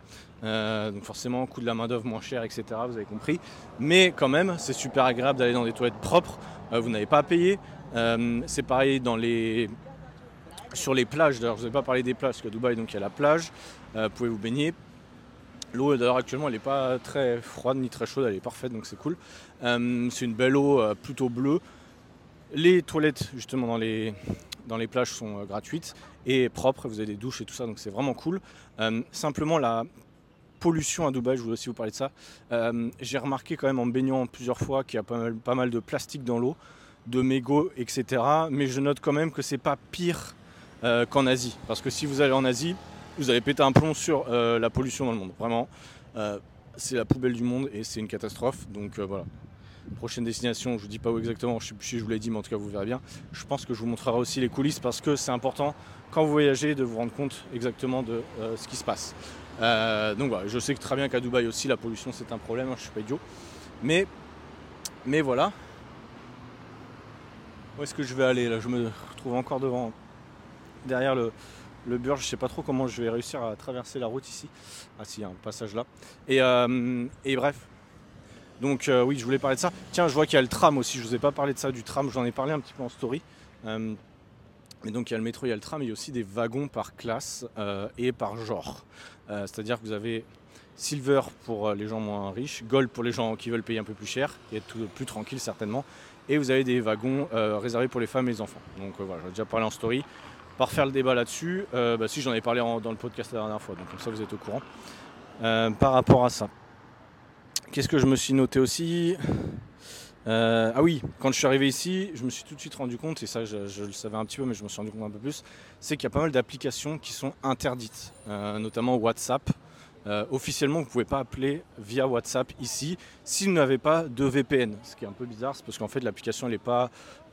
Donc forcément, coût de la main d'œuvre moins cher, etc. Vous avez compris. Mais quand même, c'est super agréable d'aller dans des toilettes propres. Euh, vous n'avez pas à payer. Euh, c'est pareil dans les, sur les plages. D'ailleurs, je vous ai pas parlé des plages, parce qu'à Dubaï, donc, il y a la plage. Euh, vous pouvez vous baigner. L'eau, d'ailleurs, actuellement, elle n'est pas très froide ni très chaude, elle est parfaite, donc c'est cool. c'est une belle eau plutôt bleue. Les toilettes, justement, dans les, dans les plages sont gratuites et propres. Vous avez des douches et tout ça, donc c'est vraiment cool. simplement, la pollution à Dubaï, je voulais aussi vous parler de ça. Euh, j'ai remarqué quand même en baignant plusieurs fois qu'il y a pas mal, de plastique dans l'eau, de mégots, etc. Mais je note quand même que c'est pas pire euh, qu'en Asie. Parce que si vous allez en Asie, vous allez péter un plomb sur euh, la pollution dans le monde. Vraiment, c'est la poubelle du monde et c'est une catastrophe. Donc voilà. Prochaine destination, je vous dis pas où exactement, je sais plus si je vous l'ai dit, mais en tout cas vous verrez bien. Je pense que je vous montrerai aussi les coulisses parce que c'est important quand vous voyagez de vous rendre compte exactement de ce qui se passe. Euh, donc voilà, je sais que très bien qu'à Dubaï aussi la pollution c'est un problème, hein, je suis pas idiot. Mais, mais voilà. Où est-ce que je vais aller là? Je me retrouve encore devant, derrière le, le Burj. Je sais pas trop comment je vais réussir à traverser la route ici. Ah si, il y a un passage là. Et, euh, bref. Donc euh, oui, je voulais parler de ça. Tiens, je vois qu'il y a le tram aussi. Je vous ai pas parlé de ça, du tram. J'en ai parlé un petit peu en story. Mais donc il y a le métro, il y a le tram, mais il y a aussi des wagons par classe et par genre. Euh, c'est-à-dire que vous avez Silver pour euh, les gens moins riches, Gold pour les gens qui veulent payer un peu plus cher et être plus tranquille certainement. Et vous avez des wagons euh, réservés pour les femmes et les enfants. Donc voilà, j'en ai déjà parlé en story. Pas refaire le débat là-dessus, bah, si j'en ai parlé dans le podcast la dernière fois, donc comme ça vous êtes au courant. par rapport à ça. Qu'est-ce que je me suis noté aussi? Ah oui, quand je suis arrivé ici, je me suis tout de suite rendu compte, et ça je, le savais un petit peu, mais je me suis rendu compte un peu plus, c'est qu'il y a pas mal d'applications qui sont interdites, euh, notamment WhatsApp. Euh, officiellement, vous ne pouvez pas appeler via WhatsApp ici si vous n'avez pas de VPN. Ce qui est un peu bizarre, c'est parce qu'en fait l'application elle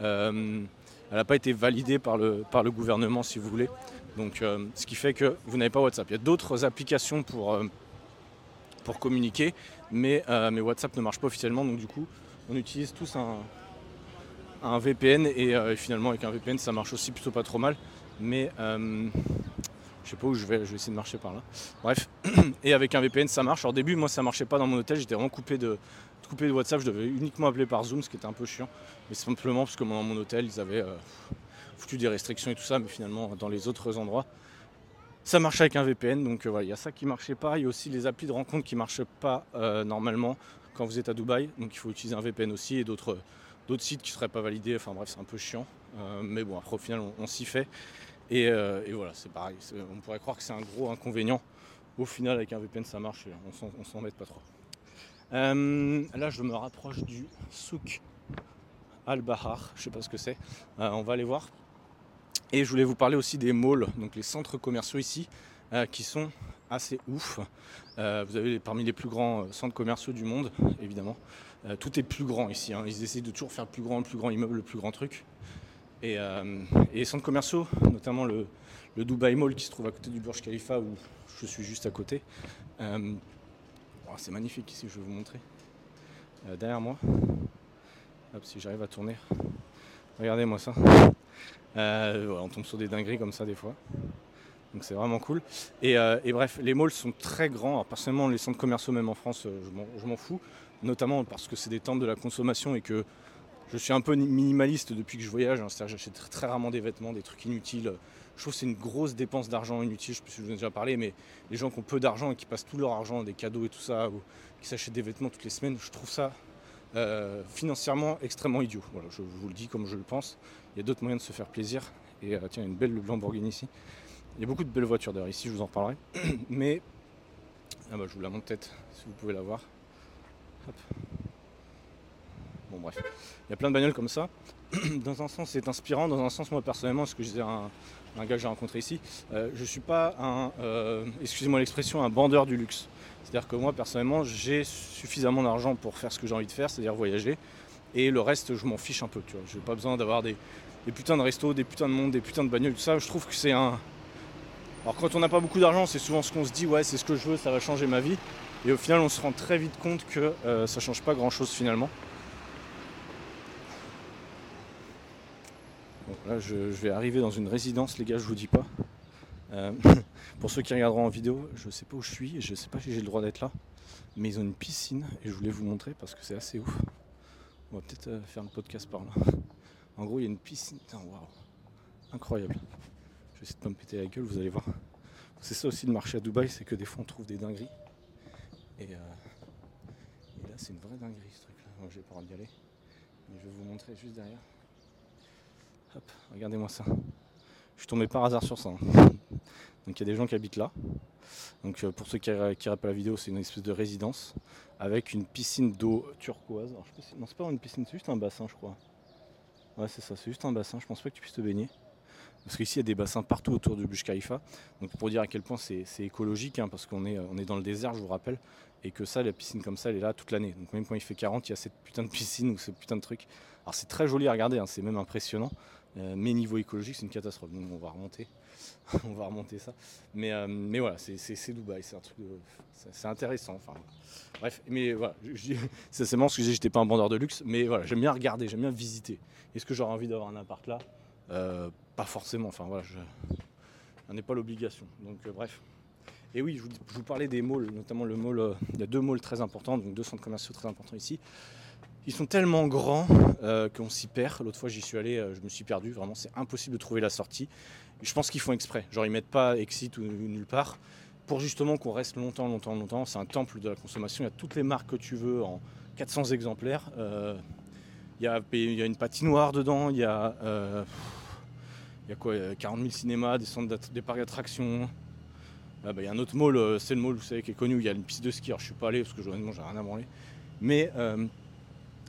euh, n'a pas été validée par le, par le gouvernement, si vous voulez. Donc, ce qui fait que vous n'avez pas WhatsApp. Il y a d'autres applications pour, pour communiquer, mais, mais WhatsApp ne marche pas officiellement, donc du coup, on utilise tous un, VPN euh, et, finalement avec un VPN ça marche aussi plutôt pas trop mal. Mais euh, je sais pas où je vais, je vais essayer de marcher par là. Bref, et avec un VPN ça marche. au début moi ça marchait pas dans mon hôtel, j'étais vraiment coupé de, WhatsApp, je devais uniquement appeler par Zoom, ce qui était un peu chiant. Mais simplement parce que dans mon hôtel ils avaient euh, foutu des restrictions et tout ça, mais finalement dans les autres endroits ça marchait avec un VPN, donc voilà, il y a ça qui marchait pas. Il y a aussi les applis de rencontre qui marchent pas normalement quand vous êtes à Dubaï. Donc il faut utiliser un VPN aussi et d'autres sites qui ne seraient pas validés. Enfin bref, c'est un peu chiant. Euh, mais bon, après au final, on, s'y fait. Euh, et, voilà, c'est pareil. On pourrait croire que c'est un gros inconvénient. Au final, avec un VPN, ça marche on s'en met pas trop. Euh, là, je me rapproche du souk Al-Bahar. Je sais pas ce que c'est. on va aller voir. Et je voulais vous parler aussi des malls, donc les centres commerciaux ici. qui sont assez ouf. vous avez parmi les plus grands centres commerciaux du monde, évidemment. tout est plus grand ici. Hein. Ils essayent de toujours faire le plus grand, le plus grand immeuble, le plus grand truc. Et, les centres commerciaux, notamment le, Dubai Mall qui se trouve à côté du Burj Khalifa où je suis juste à côté. Oh, c'est magnifique ici, je vais vous montrer. derrière moi, si j'arrive à tourner. Regardez-moi ça. Euh, on tombe sur des dingueries comme ça des fois. Donc c'est vraiment cool. Euh, et, bref, les malls sont très grands. Alors personnellement, les centres commerciaux, même en France, euh, je m'en fous. Notamment parce que c'est des temps de la consommation et que je suis un peu minimaliste depuis que je voyage. Hein. C'est-à-dire j'achète très rarement des vêtements, des trucs inutiles. Je trouve que c'est une grosse dépense d'argent inutile. Je sais pas si je vous en ai déjà parlé, mais les gens qui ont peu d'argent et qui passent tout leur argent des cadeaux et tout ça, ou qui s'achètent des vêtements toutes les semaines, je trouve ça euh, financièrement extrêmement idiot. Je vous le dis comme je le pense. Il y a d'autres moyens de se faire plaisir. Et euh, tiens, une belle Lamborghini ici. Il y a beaucoup de belles voitures d'ailleurs ici, je vous en parlerai. Mais ah bah, je vous la montre peut-être si vous pouvez la voir. Bon bref, il y a plein de bagnoles comme ça. Dans un sens c'est inspirant, dans un sens moi personnellement, ce que je disais un, un gars que j'ai rencontré ici, euh, je suis pas un, excusez-moi l'expression, un bandeur du luxe. C'est-à-dire que moi, personnellement, j'ai suffisamment d'argent pour faire ce que j'ai envie de faire, c'est-à-dire voyager. Et le reste, je m'en fiche un peu. Tu vois. Je n'ai pas besoin d'avoir des, putains de restos, des putains de monde, des putains de bagnoles, tout ça. Je trouve que c'est un. Alors, quand on n'a pas beaucoup d'argent, c'est souvent ce qu'on se dit ouais, c'est ce que je veux, ça va changer ma vie. Et au final, on se rend très vite compte que euh, ça ne change pas grand-chose finalement. là, je, vais arriver dans une résidence, les gars, je vous dis pas. Euh, pour ceux qui regarderont en vidéo, je sais pas où je suis, je sais pas si j'ai le droit d'être là, mais ils ont une piscine et je voulais vous montrer parce que c'est assez ouf. On va peut-être euh, faire un podcast par là. En gros, il y a une piscine. Waouh, incroyable. Essayer de me péter la gueule, vous allez voir. C'est ça aussi le marché à Dubaï, c'est que des fois on trouve des dingueries. Et, euh, là, c'est une vraie dinguerie ce truc-là. Moi, je vais pas y aller. Mais je vais vous montrer juste derrière. Hop, regardez-moi ça. Je suis tombé par hasard sur ça. Hein. Donc il y a des gens qui habitent là. Donc euh, pour ceux qui n'iraient pas la vidéo, c'est une espèce de résidence avec une piscine d'eau turquoise. Non, c'est pas une piscine, c'est juste un bassin, je crois. Ouais, c'est ça, c'est juste un bassin. Je pense pas que tu puisses te baigner. Parce qu'ici, il y a des bassins partout autour du Burj Khalifa. Donc pour dire à quel point c'est, écologique, hein, parce qu'on est, dans le désert, je vous rappelle, et que ça, la piscine comme ça, elle est là toute l'année. Donc même quand il fait 40, il y a cette putain de piscine ou ce putain de truc. Alors c'est très joli à regarder, hein, c'est même impressionnant. Euh, mais niveau écologique, c'est une catastrophe. Donc on va remonter, on va remonter ça. Mais, euh, voilà, c'est Dubaï, c'est un truc, c'est intéressant. Bref, mais voilà, c'est marrant ce que j'étais pas un vendeur de luxe, mais voilà, j'aime bien regarder, j'aime bien visiter. Est-ce que j'aurais envie d'avoir un appart là? Euh, Pas forcément. Enfin voilà, je n'en ai pas l'obligation. Donc bref. Et oui, je vous, parlais des malls, notamment le mall. il y a deux malls très importants, donc deux centres commerciaux très importants ici. Ils sont tellement grands euh, qu'on s'y perd. L'autre fois j'y suis allé, euh, je me suis perdu. Vraiment, c'est impossible de trouver la sortie. je pense qu'ils font exprès. Genre ils mettent pas exit ou, nulle part pour justement qu'on reste longtemps, longtemps, longtemps. C'est un temple de la consommation. Il y a toutes les marques que tu veux en 400 exemplaires. Euh, il, y a, il, y a, une patinoire dedans. Il y a, il y a quoi 40 000 cinémas, des centres des parcs d'attractions. Bah, il y a un autre mall, c'est le mall vous savez, qui est connu où il y a une piste de ski. Alors je suis pas allé parce que j'ai rien à branler. Mais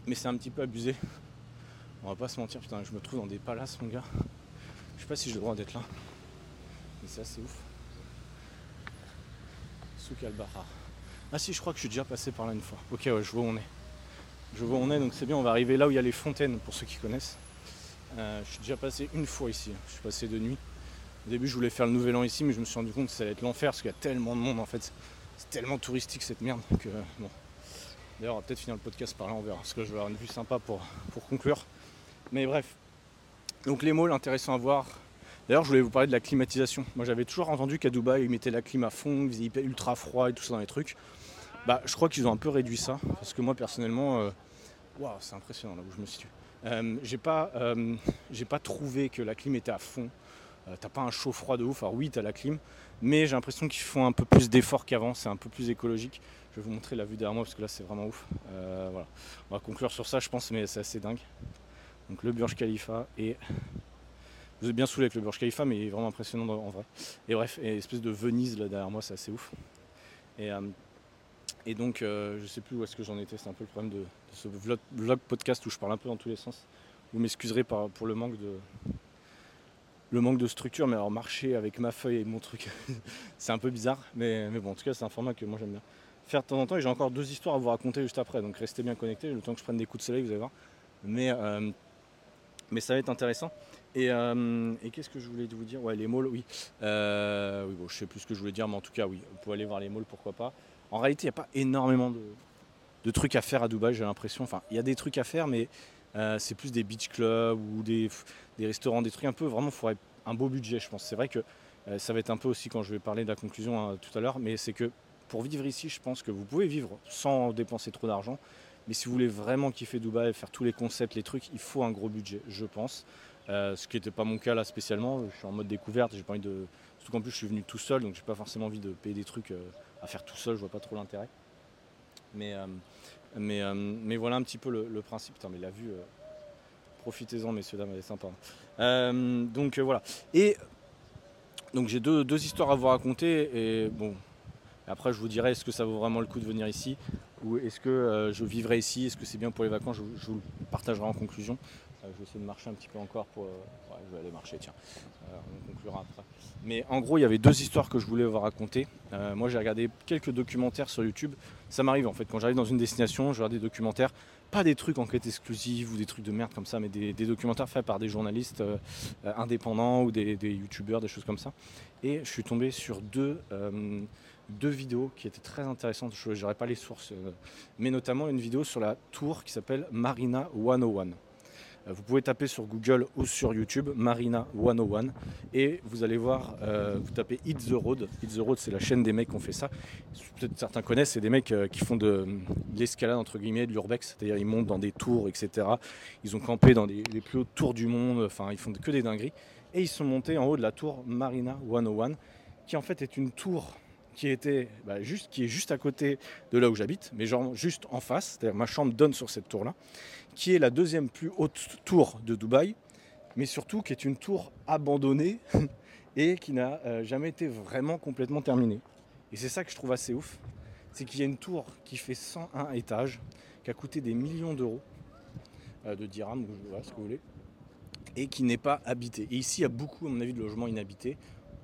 mais c'est un petit peu abusé. On va pas se mentir, putain, je me trouve dans des palaces, mon gars. Je sais pas si j'ai le droit d'être là. Mais c'est assez ouf. Souk Ah si, je crois que je suis déjà passé par là une fois. Ok, ouais, je vois où on est. Je vois où on est, donc c'est bien, on va arriver là où il y a les fontaines, pour ceux qui connaissent. Euh, je suis déjà passé une fois ici. Je suis passé de nuit. Au début, je voulais faire le nouvel an ici, mais je me suis rendu compte que ça allait être l'enfer parce qu'il y a tellement de monde en fait. C'est tellement touristique cette merde que bon, D'ailleurs, on va peut-être finir le podcast par là, on verra. Parce que je vais avoir une vue sympa pour, pour conclure. Mais bref. Donc les malls intéressants à voir. D'ailleurs, je voulais vous parler de la climatisation. Moi, j'avais toujours entendu qu'à Dubaï, ils mettaient la clim à fond, ils faisaient ultra froid et tout ça dans les trucs. Bah, je crois qu'ils ont un peu réduit ça. Parce que moi, personnellement, euh, waouh, c'est impressionnant là où je me situe. Euh, j'ai pas, euh, pas trouvé que la clim était à fond. t'as pas un chaud froid de ouf. Alors oui, t'as la clim, mais j'ai l'impression qu'ils font un peu plus d'efforts qu'avant. C'est un peu plus écologique. Je vais vous montrer la vue derrière moi parce que là c'est vraiment ouf. Euh, voilà. On va conclure sur ça je pense mais c'est assez dingue. Donc le Burj Khalifa et vous êtes bien saoulé avec le Burj Khalifa mais il est vraiment impressionnant en vrai. Et bref, et espèce de Venise là derrière moi c'est assez ouf. Et, euh, et donc euh, je sais plus où est-ce que j'en étais, c'est un peu le problème de, ce vlog, podcast où je parle un peu dans tous les sens. Vous m'excuserez pour le manque de, le manque de structure, mais alors marcher avec ma feuille et mon truc, c'est un peu bizarre, mais, bon, en tout cas, c'est un format que moi j'aime bien faire de temps en temps. Et j'ai encore deux histoires à vous raconter juste après, donc restez bien connectés. Le temps que je prenne des coups de soleil, vous allez voir. Mais, euh, ça va être intéressant. Et, euh, et qu'est-ce que je voulais vous dire? Ouais, les malls, oui. Euh, oui, bon, je sais plus ce que je voulais dire, mais en tout cas, oui, vous pouvez aller voir les malls, pourquoi pas. En réalité, il n'y a pas énormément de, de, trucs à faire à Dubaï, j'ai l'impression. Enfin, il y a des trucs à faire, mais c'est plus des beach clubs ou des, restaurants, des trucs un peu. Vraiment, il faudrait un beau budget, je pense. C'est vrai que ça va être un peu aussi quand je vais parler de la conclusion hein, tout à l'heure, mais c'est que pour vivre ici, je pense que vous pouvez vivre sans dépenser trop d'argent. Mais si vous voulez vraiment kiffer Dubaï, faire tous les concepts, les trucs, il faut un gros budget, je pense. Euh, ce qui n'était pas mon cas là spécialement. Je suis en mode découverte, j'ai pas envie de. Surtout qu'en plus je suis venu tout seul, donc j'ai pas forcément envie de payer des trucs euh, à faire tout seul, je vois pas trop l'intérêt. Mais, euh, mais, mais voilà un petit peu le, principe. Putain, mais la vue, profitez-en messieurs, dames, elle est sympa. donc voilà. Et donc j'ai deux, deux, histoires à vous raconter. Et bon, après, je vous dirai est-ce que ça vaut vraiment le coup de venir ici ou est-ce que euh, je vivrai ici? Est-ce que c'est bien pour les vacances? Je, vous le partagerai en conclusion. Euh, je vais essayer de marcher un petit peu encore pour. Euh, ouais, je vais aller marcher, tiens. on conclura après. Mais en gros, il y avait deux histoires que je voulais vous raconter. moi, j'ai regardé quelques documentaires sur YouTube. Ça m'arrive en fait quand j'arrive dans une destination, je regarde des documentaires, pas des trucs en quête exclusive ou des trucs de merde comme ça, mais des, documentaires faits par des journalistes indépendants ou des, des youtubeurs, des choses comme ça. Et je suis tombé sur deux deux vidéos qui étaient très intéressantes. Je n'aurai pas les sources, euh, mais notamment une vidéo sur la tour qui s'appelle Marina 101. Euh, vous pouvez taper sur Google ou sur YouTube Marina 101 et vous allez voir, euh, vous tapez Hit the Road. Hit the Road, c'est la chaîne des mecs qui ont fait ça. Peut-être certains connaissent, c'est des mecs qui font de, l'escalade, entre guillemets, de l'urbex, c'est-à-dire ils montent dans des tours, etc. Ils ont campé dans les plus hautes tours du monde, enfin ils font que des dingueries. Et ils sont montés en haut de la tour Marina 101, qui en fait est une tour qui, était, bah, juste, qui est juste à côté de là où j'habite, mais genre juste en face, c'est-à-dire ma chambre donne sur cette tour-là, qui est la deuxième plus haute tour de Dubaï, mais surtout qui est une tour abandonnée et qui n'a euh, jamais été vraiment complètement terminée. Et c'est ça que je trouve assez ouf, c'est qu'il y a une tour qui fait 101 étages, qui a coûté des millions d'euros, euh, de dirhams, ou ce que vous voulez, et qui n'est pas habitée. Et ici, il y a beaucoup, à mon avis, de logements inhabités.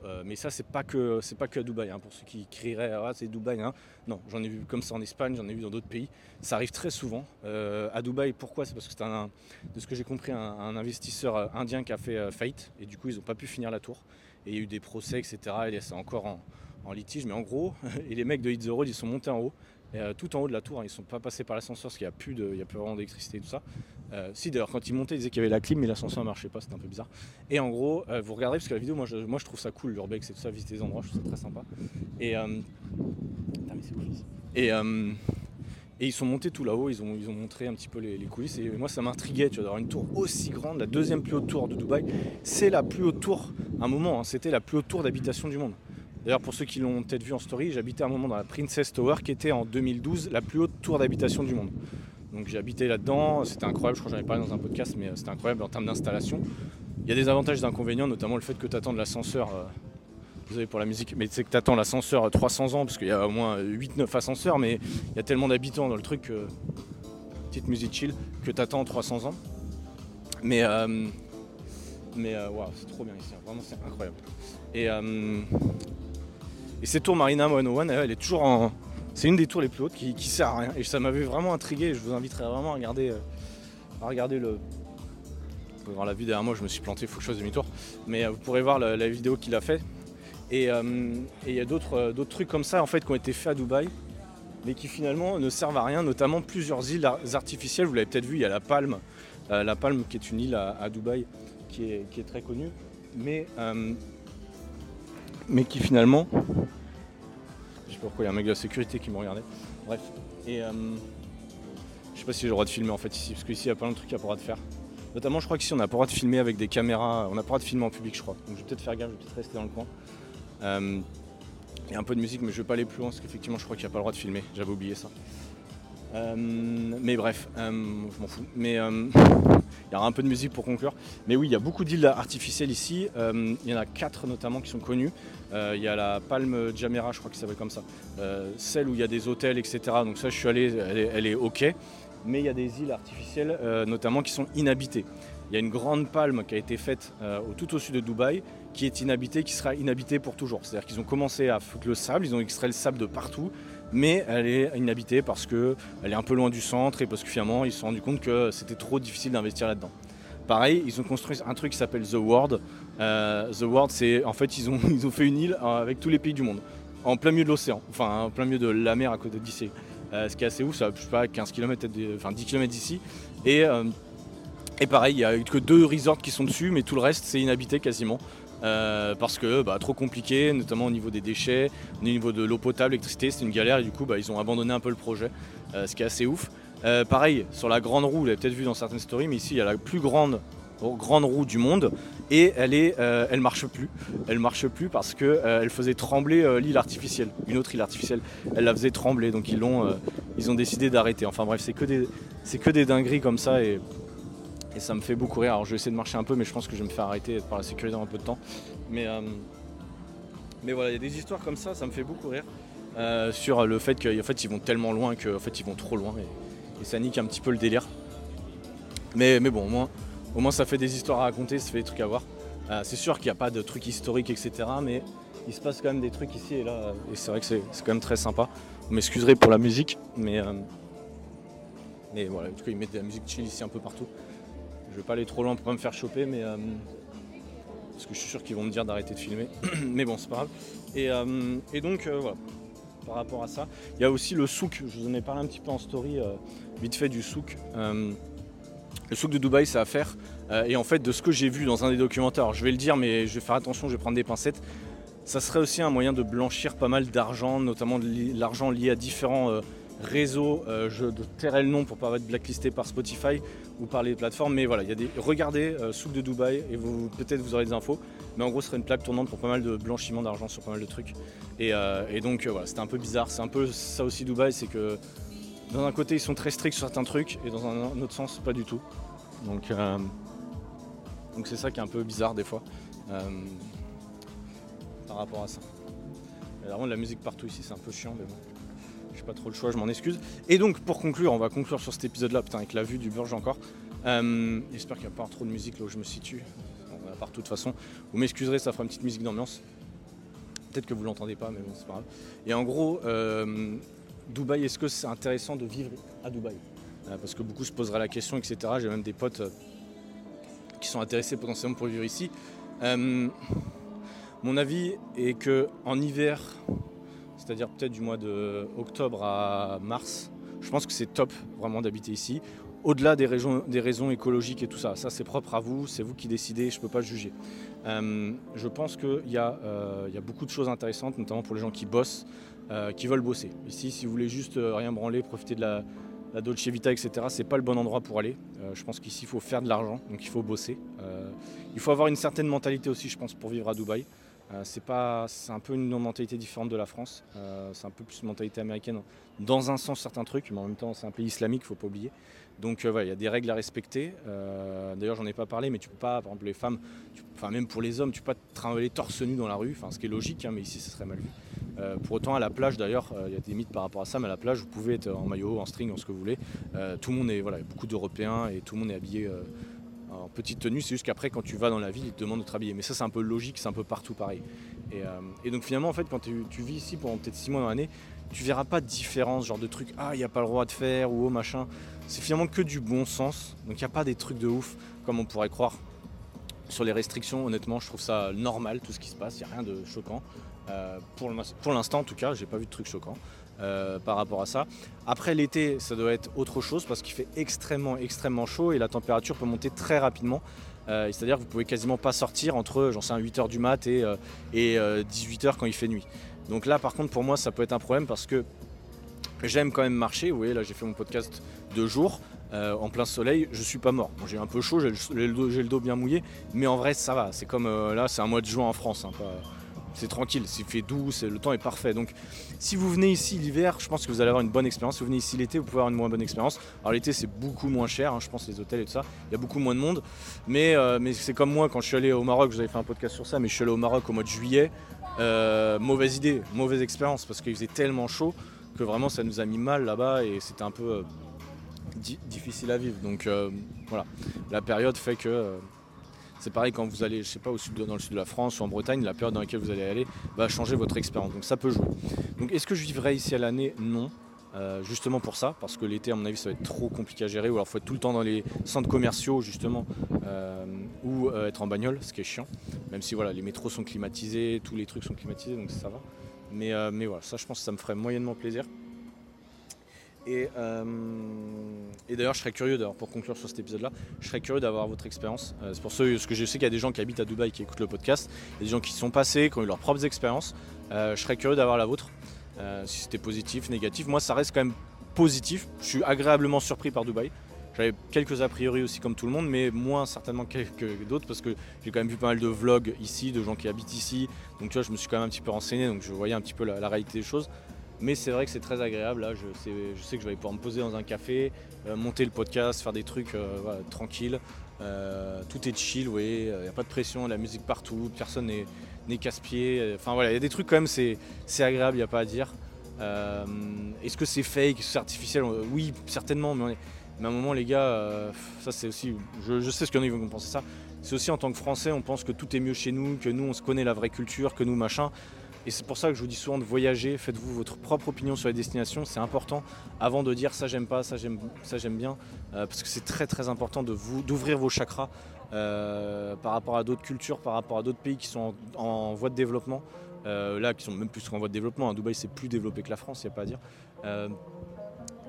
Euh, mais ça, c'est pas que c'est pas que à Dubaï. Hein, pour ceux qui crieraient ah c'est Dubaï. Hein. Non, j'en ai vu comme ça en Espagne, j'en ai vu dans d'autres pays. Ça arrive très souvent. Euh, à Dubaï, pourquoi? C'est parce que c'est un, de ce que j'ai compris, un, investisseur euh, indien qui a fait faillite et du coup ils n'ont pas pu finir la tour. Et il y a eu des procès, etc. Et c'est encore en, litige. Mais en gros, et les mecs de Hit the Road, ils sont montés en haut. tout en haut de la tour, hein. ils ne sont pas passés par l'ascenseur parce qu'il n'y a plus de, il y a plus vraiment d'électricité et tout ça. Euh, si d'ailleurs quand ils montaient ils disaient qu'il y avait la clim mais l'ascenseur ne marchait pas, c'était un peu bizarre. Et en gros, euh, vous regardez parce que la vidéo moi je, trouve ça cool l'urbex et tout ça, visiter les endroits, je trouve ça très sympa. Et euh, et, ils sont montés tout là-haut, ils ont, montré un petit peu les, coulisses et moi ça m'intriguait tu vois, d'avoir une tour aussi grande, la deuxième plus haute tour de Dubaï. C'est la plus haute tour, un moment, hein, c'était la plus haute tour d'habitation du monde. D'ailleurs, pour ceux qui l'ont peut-être vu en story, j'habitais un moment dans la Princess Tower qui était en 2012 la plus haute tour d'habitation du monde. Donc j'ai habité là-dedans, c'était incroyable, je crois que j'en ai parlé dans un podcast, mais euh, c'était incroyable en termes d'installation. Il y a des avantages et des inconvénients, notamment le fait que tu attends l'ascenseur, euh, désolé pour la musique, mais c'est que tu attends l'ascenseur 300 ans, parce qu'il y a au moins 8-9 ascenseurs, mais il y a tellement d'habitants dans le truc, petite musique chill, que tu attends 300 ans. Mais, euh, mais c'est trop bien ici, vraiment c'est incroyable. Et, et cette tour Marina 101, elle est toujours en, c'est une des tours les plus hautes qui, sert à rien. Et ça m'avait vraiment intrigué. Je vous inviterai vraiment à regarder, euh, à regarder le. Vous pouvez voir la vue derrière moi, je me suis planté, il faut que je fasse demi-tour. Mais euh, vous pourrez voir la, vidéo qu'il a fait. Euh, et il y a d'autres trucs comme ça en fait qui ont été faits à Dubaï, mais qui finalement ne servent à rien, notamment plusieurs îles artificielles. Vous l'avez peut-être vu, il y a la Palme, la Palme qui est une île à, Dubaï qui est, qui très connue, mais qui finalement pourquoi il y a un mec de la sécurité qui me regardait. Bref. Et euh, je sais pas si j'ai le droit de filmer en fait ici, parce qu'ici il y a plein de trucs à pas le droit de faire. Notamment je crois qu'ici on a pas le droit de filmer avec des caméras, on a pas le droit de filmer en public je crois. Donc je vais peut-être faire gaffe, je vais peut-être rester dans le coin. Euh, il y a un peu de musique mais je vais pas aller plus loin parce qu'effectivement je crois qu'il n'y a pas le droit de filmer, j'avais oublié ça. Euh, mais bref, je m'en fous. Mais il y aura un peu de musique pour conclure. Mais oui, il y a beaucoup d'îles artificielles ici. Euh, il y en a quatre notamment qui sont connues. Euh, il y a la Palme Jamera, je crois qu'il s'appelle comme ça. Euh, celle où il y a des hôtels, etc. Donc ça, je suis allé, elle est, ok. Mais il y a des îles artificielles notamment qui sont inhabitées. il y a une grande palme qui a été faite tout au sud de Dubaï, qui est inhabitée, qui sera inhabitée pour toujours. C'est-à-dire qu'ils ont commencé à foutre le sable, ils ont extrait le sable de partout, mais elle est inhabitée parce qu'elle est un peu loin du centre et parce que finalement ils se sont rendus compte que c'était trop difficile d'investir là-dedans. Pareil, ils ont construit un truc qui s'appelle The World. Euh, The World, c'est en fait ils ont, fait une île euh, avec tous les pays du monde, en plein milieu de l'océan, enfin en plein milieu de la mer à côté d'ici. Euh, ce qui est assez ouf, ça je sais pas 15 km, enfin 10 km d'ici. Et, et pareil, il n'y a que deux resorts qui sont dessus, mais tout le reste c'est inhabité quasiment. Parce que bah, trop compliqué, notamment au niveau des déchets, au niveau de l'eau potable, l'électricité, c'est une galère et du coup bah, ils ont abandonné un peu le projet, ce qui est assez ouf. Euh, pareil, sur la grande roue, vous l'avez peut-être vu dans certaines stories, mais ici il y a la plus grande, grande roue du monde et elle est, euh, elle marche plus. Elle marche plus parce que euh, elle faisait trembler l'île artificielle, une autre île artificielle. Elle la faisait trembler, donc ils l'ont, ils ont décidé d'arrêter. Enfin bref, c'est que des, c'est que des dingueries comme ça et, et ça me fait beaucoup rire. Alors je vais essayer de marcher un peu, mais je pense que je vais me faire arrêter par la sécurité dans un peu de temps. Mais mais voilà, il y a des histoires comme ça, ça me fait beaucoup rire. sur le fait qu'en fait ils vont tellement loin qu'en fait ils vont trop loin et ça nique un petit peu le délire. Mais, mais bon, au moins, au moins ça fait des histoires à raconter, ça fait des trucs à voir. Euh, c'est sûr qu'il n'y a pas de trucs historiques, etc. Mais il se passe quand même des trucs ici et là. Et c'est vrai que c'est quand même très sympa. Vous m'excuserez pour la musique, mais, euh, mais voilà, en tout cas, ils mettent de la musique chill ici un peu partout. Je vais pas aller trop loin pour pas me faire choper, mais euh, parce que je suis sûr qu'ils vont me dire d'arrêter de filmer. mais bon, c'est pas grave. Et, et donc voilà, par rapport à ça. Il y a aussi le souk, je vous en ai parlé un petit peu en story vite fait du souk. Euh, le souk de Dubaï, c'est à faire. Euh, et en fait, de ce que j'ai vu dans un des documentaires, je vais le dire, mais je vais faire attention, je vais prendre des pincettes. Ça serait aussi un moyen de blanchir pas mal d'argent, notamment l'argent lié à différents euh, réseaux. je tairai le nom pour pas être blacklisté par Spotify ou par les plateformes. Mais voilà, il y a des. Regardez souk de Dubaï et vous peut-être vous aurez des infos. Mais en gros, ce serait une plaque tournante pour pas mal de blanchiment d'argent sur pas mal de trucs. Et, et donc voilà, c'était un peu bizarre. C'est un peu ça aussi Dubaï, c'est que dans un côté, ils sont très stricts sur certains trucs, et dans un autre sens, pas du tout. Donc, euh, donc c'est ça qui est un peu bizarre des fois euh, par rapport à ça. Il y a vraiment de la musique partout ici, c'est un peu chiant, mais bon. J'ai pas trop le choix, je m'en excuse. Et donc, pour conclure, on va conclure sur cet épisode-là, putain, avec la vue du Burj encore. Euh, j'espère qu'il n'y a pas trop de musique là où je me situe. On de toute façon. Vous m'excuserez, ça fera une petite musique d'ambiance. Peut-être que vous l'entendez pas, mais bon, c'est pas grave. Et en gros, Dubaï, est-ce que c'est intéressant de vivre à Dubaï? Euh, Parce que beaucoup se poseraient la question, etc. J'ai même des potes euh, qui sont intéressés potentiellement pour vivre ici. Euh, mon avis est que en hiver, c'est-à-dire peut-être du mois de octobre à mars, je pense que c'est top vraiment d'habiter ici. Au-delà des, raisons écologiques et tout ça, ça c'est propre à vous, c'est vous qui décidez, je ne peux pas juger. je pense qu'il y, y, a beaucoup de choses intéressantes, notamment pour les gens qui bossent. Euh, qui veulent bosser. Ici, si vous voulez juste euh, rien branler, profiter de la, Dolce Vita, etc., c'est pas le bon endroit pour aller. Euh, je pense qu'ici, il faut faire de l'argent, donc il faut bosser. il faut avoir une certaine mentalité aussi, je pense, pour vivre à Dubaï. C'est pas, c'est un peu une mentalité différente de la France. c'est un peu plus une mentalité américaine dans un sens certains trucs, mais en même temps c'est un pays islamique, faut pas oublier. Donc voilà, il y a des règles à respecter. D'ailleurs, j'en ai pas parlé, mais tu peux pas, par exemple, les femmes, enfin même pour les hommes, tu peux pas travailler torse nu dans la rue. Ce qui est logique, hein, mais ici, ce serait mal vu. Euh, pour autant, à la plage, d'ailleurs, euh, il y a des mythes par rapport à ça, mais à la plage, vous pouvez être en maillot, en string, en ce que vous voulez. Euh, tout le monde est, voilà, il beaucoup d'Européens et tout le monde est habillé petite tenue. C'est juste qu'après, quand tu vas dans la ville, ils te demandent de te habiller. Mais ça, c'est un peu logique, c'est un peu partout pareil. Et, donc, finalement, en fait, quand tu, vis ici pendant peut-être 6 mois dans l'année, tu verras pas de différence, genre de trucs, ah, il n'y a pas le droit de faire ou oh, machin. C'est finalement que du bon sens. Donc, il n'y a pas des trucs de ouf, comme on pourrait croire. Sur les restrictions, honnêtement, je trouve ça normal, tout ce qui se passe, il n'y a rien de choquant. Euh, pour l'instant, en tout cas, j'ai pas vu de trucs choquants euh, par rapport à ça. Après l'été, ça doit être autre chose parce qu'il fait extrêmement, extrêmement chaud et la température peut monter très rapidement. Euh, c'est-à-dire que vous pouvez quasiment pas sortir entre, j'en sais, 8h du mat et, et 18h quand il fait nuit. Donc là, par contre, pour moi, ça peut être un problème parce que j'aime quand même marcher. Vous voyez, là, j'ai fait mon podcast de jour. en plein soleil, je suis pas mort. j'ai un peu chaud, j'ai le, dos bien mouillé, mais en vrai ça va. C'est comme là, c'est un mois de juin en France, hein, c'est tranquille, s'il fait doux, le temps est parfait. Donc si vous venez ici l'hiver, je pense que vous allez avoir une bonne expérience. Si vous venez ici l'été, vous pouvez avoir une moins bonne expérience. Alors l'été c'est beaucoup moins cher, hein, je pense les hôtels et tout ça, il y a beaucoup moins de monde. Mais, euh, mais c'est comme moi quand je suis allé au Maroc, vous avez fait un podcast sur ça, mais je suis allé au Maroc au mois de juillet. Euh, mauvaise idée, mauvaise expérience parce qu'il faisait tellement chaud que vraiment ça nous a mis mal là-bas et c'était un peu euh, difficile à vivre. Donc voilà, la période fait que c'est pareil quand vous allez, je sais pas, au sud dans le sud de la France ou en Bretagne, la période dans laquelle vous allez aller va changer votre expérience. Donc ça peut jouer. Donc est-ce que je vivrai ici à l'année? Non. Euh, justement pour ça, parce que l'été, à mon avis, ça va être trop compliqué à gérer, ou alors il faut être tout le temps dans les centres commerciaux, justement, euh, ou euh, être en bagnole, ce qui est chiant, même si voilà, les métros sont climatisés, tous les trucs sont climatisés, donc ça va. Mais, mais voilà, ça, je pense que ça me ferait moyennement plaisir. Et, et d'ailleurs, je serais curieux, pour conclure sur cet épisode-là, je serais curieux d'avoir votre expérience. c'est pour ça que je sais qu'il y a des gens qui habitent à Dubaï qui écoutent le podcast, des gens qui sont passés, qui ont eu leurs propres expériences. je serais curieux d'avoir la vôtre. Euh, si c'était positif, négatif. Moi, ça reste quand même positif. Je suis agréablement surpris par Dubaï. J'avais quelques a priori aussi comme tout le monde, mais moins certainement que, d'autres parce que j'ai quand même vu pas mal de vlogs ici, de gens qui habitent ici. Donc tu vois, je me suis quand même un petit peu renseigné, donc je voyais un petit peu la, réalité des choses. Mais c'est vrai que c'est très agréable. Là, je sais, que je vais pouvoir me poser dans un café, euh, monter le podcast, faire des trucs euh, tranquilles. tout est chill. Il n'y a pas de pression, la musique partout, personne n'est casse-pied. Enfin voilà, il y a des trucs quand même, c'est agréable, il n'y a pas à dire. Euh, est-ce que c'est fake, est-ce c'est artificiel? Oui, certainement, mais, à un moment, les gars, euh, ça c'est aussi. Je, sais ce qu'il y en a qui vont penser ça. C'est aussi en tant que Français, on pense que tout est mieux chez nous, que nous on se connaît la vraie culture, que nous machin. Et c'est pour ça que je vous dis souvent de voyager, faites-vous votre propre opinion sur les destinations, c'est important. Avant de dire ça j'aime pas, ça j'aime, ça j'aime bien, euh, parce que c'est très très important de vous, d'ouvrir vos chakras euh, par rapport à d'autres cultures, par rapport à d'autres pays qui sont en, voie de développement, euh, là qui sont même plus qu'en voie de développement. Dubaï c'est plus développé que la France, il n'y a pas à dire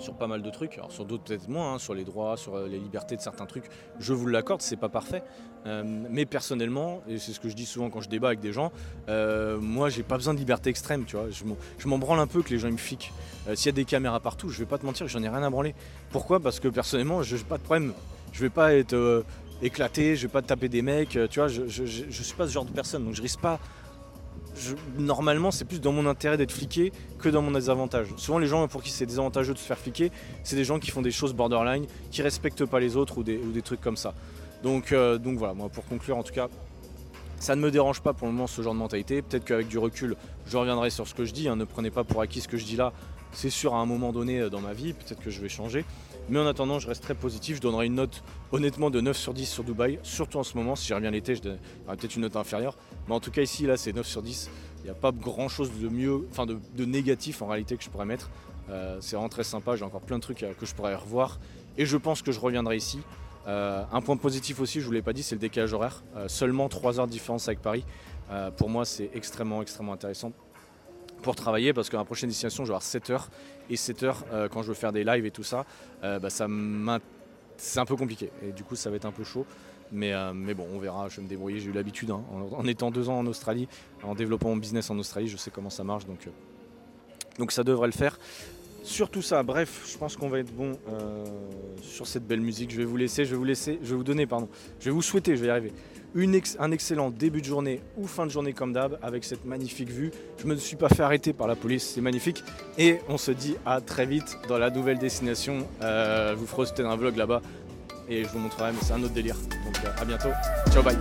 sur pas mal de trucs, alors sur d'autres peut-être moins, hein, sur les droits, sur les libertés de certains trucs, je vous l'accorde, c'est pas parfait. mais personnellement, et c'est ce que je dis souvent quand je débat avec des gens, moi j'ai pas besoin de liberté extrême, tu vois. Je m'en branle un peu que les gens me fliquent. S'il y a des caméras partout, je vais pas te mentir, j'en ai rien à branler. Pourquoi? Parce que personnellement, je n'ai pas de problème. Je vais pas être éclaté, je vais pas taper des mecs, tu vois, je, je, je, suis pas ce genre de personne, donc je risque pas. Normalement, c'est plus dans mon intérêt d'être fliqué que dans mon désavantage. Souvent, les gens pour qui c'est désavantageux de se faire fliquer, c'est des gens qui font des choses borderline, qui respectent pas les autres ou des, trucs comme ça. Donc, euh, donc voilà, moi pour conclure, en tout cas, ça ne me dérange pas pour le moment ce genre de mentalité. Peut-être qu'avec du recul, je reviendrai sur ce que je dis. Hein. Ne prenez pas pour acquis ce que je dis là. C'est sûr à un moment donné euh, dans ma vie, peut-être que je vais changer. Mais en attendant, je reste très positif. Je donnerai une note honnêtement de 9 sur 10 sur Dubaï. Surtout en ce moment, si j'y reviens l'été, je donnerai peut-être une note inférieure. Mais en tout cas, ici, là, c'est 9 sur 10. Il n'y a pas grand chose de mieux, enfin de, négatif en réalité que je pourrais mettre. Euh, c'est vraiment très sympa. J'ai encore plein de trucs que je pourrais revoir. Et je pense que je reviendrai ici. Euh, un point positif aussi, je ne vous l'ai pas dit, c'est le décalage horaire. Euh, seulement 3 heures de différence avec Paris. pour moi, c'est extrêmement, extrêmement intéressant pour travailler parce que la prochaine destination, je vais avoir 7 heures. Et 7 heures, euh, quand je veux faire des lives et tout ça, euh, bah, ça c'est un peu compliqué. Et du coup, ça va être un peu chaud. Mais, euh, mais bon, on verra, je vais me débrouiller. J'ai eu l'habitude, hein. en, étant deux ans en Australie, en développant mon business en Australie, je sais comment ça marche. Donc, donc ça devrait le faire. Sur tout ça, bref, je pense qu'on va être bon sur cette belle musique. Je vais vous laisser, je vais vous laisser, je vais vous donner, pardon, je vais vous souhaiter, je vais y arriver, un excellent début de journée ou fin de journée comme d'hab avec cette magnifique vue. Je me suis pas fait arrêter par la police, c'est magnifique. Et on se dit à très vite dans la nouvelle destination. Euh, je vous ferai un vlog là-bas et je vous montrerai, mais c'est un autre délire. Donc euh, à bientôt. Ciao, bye.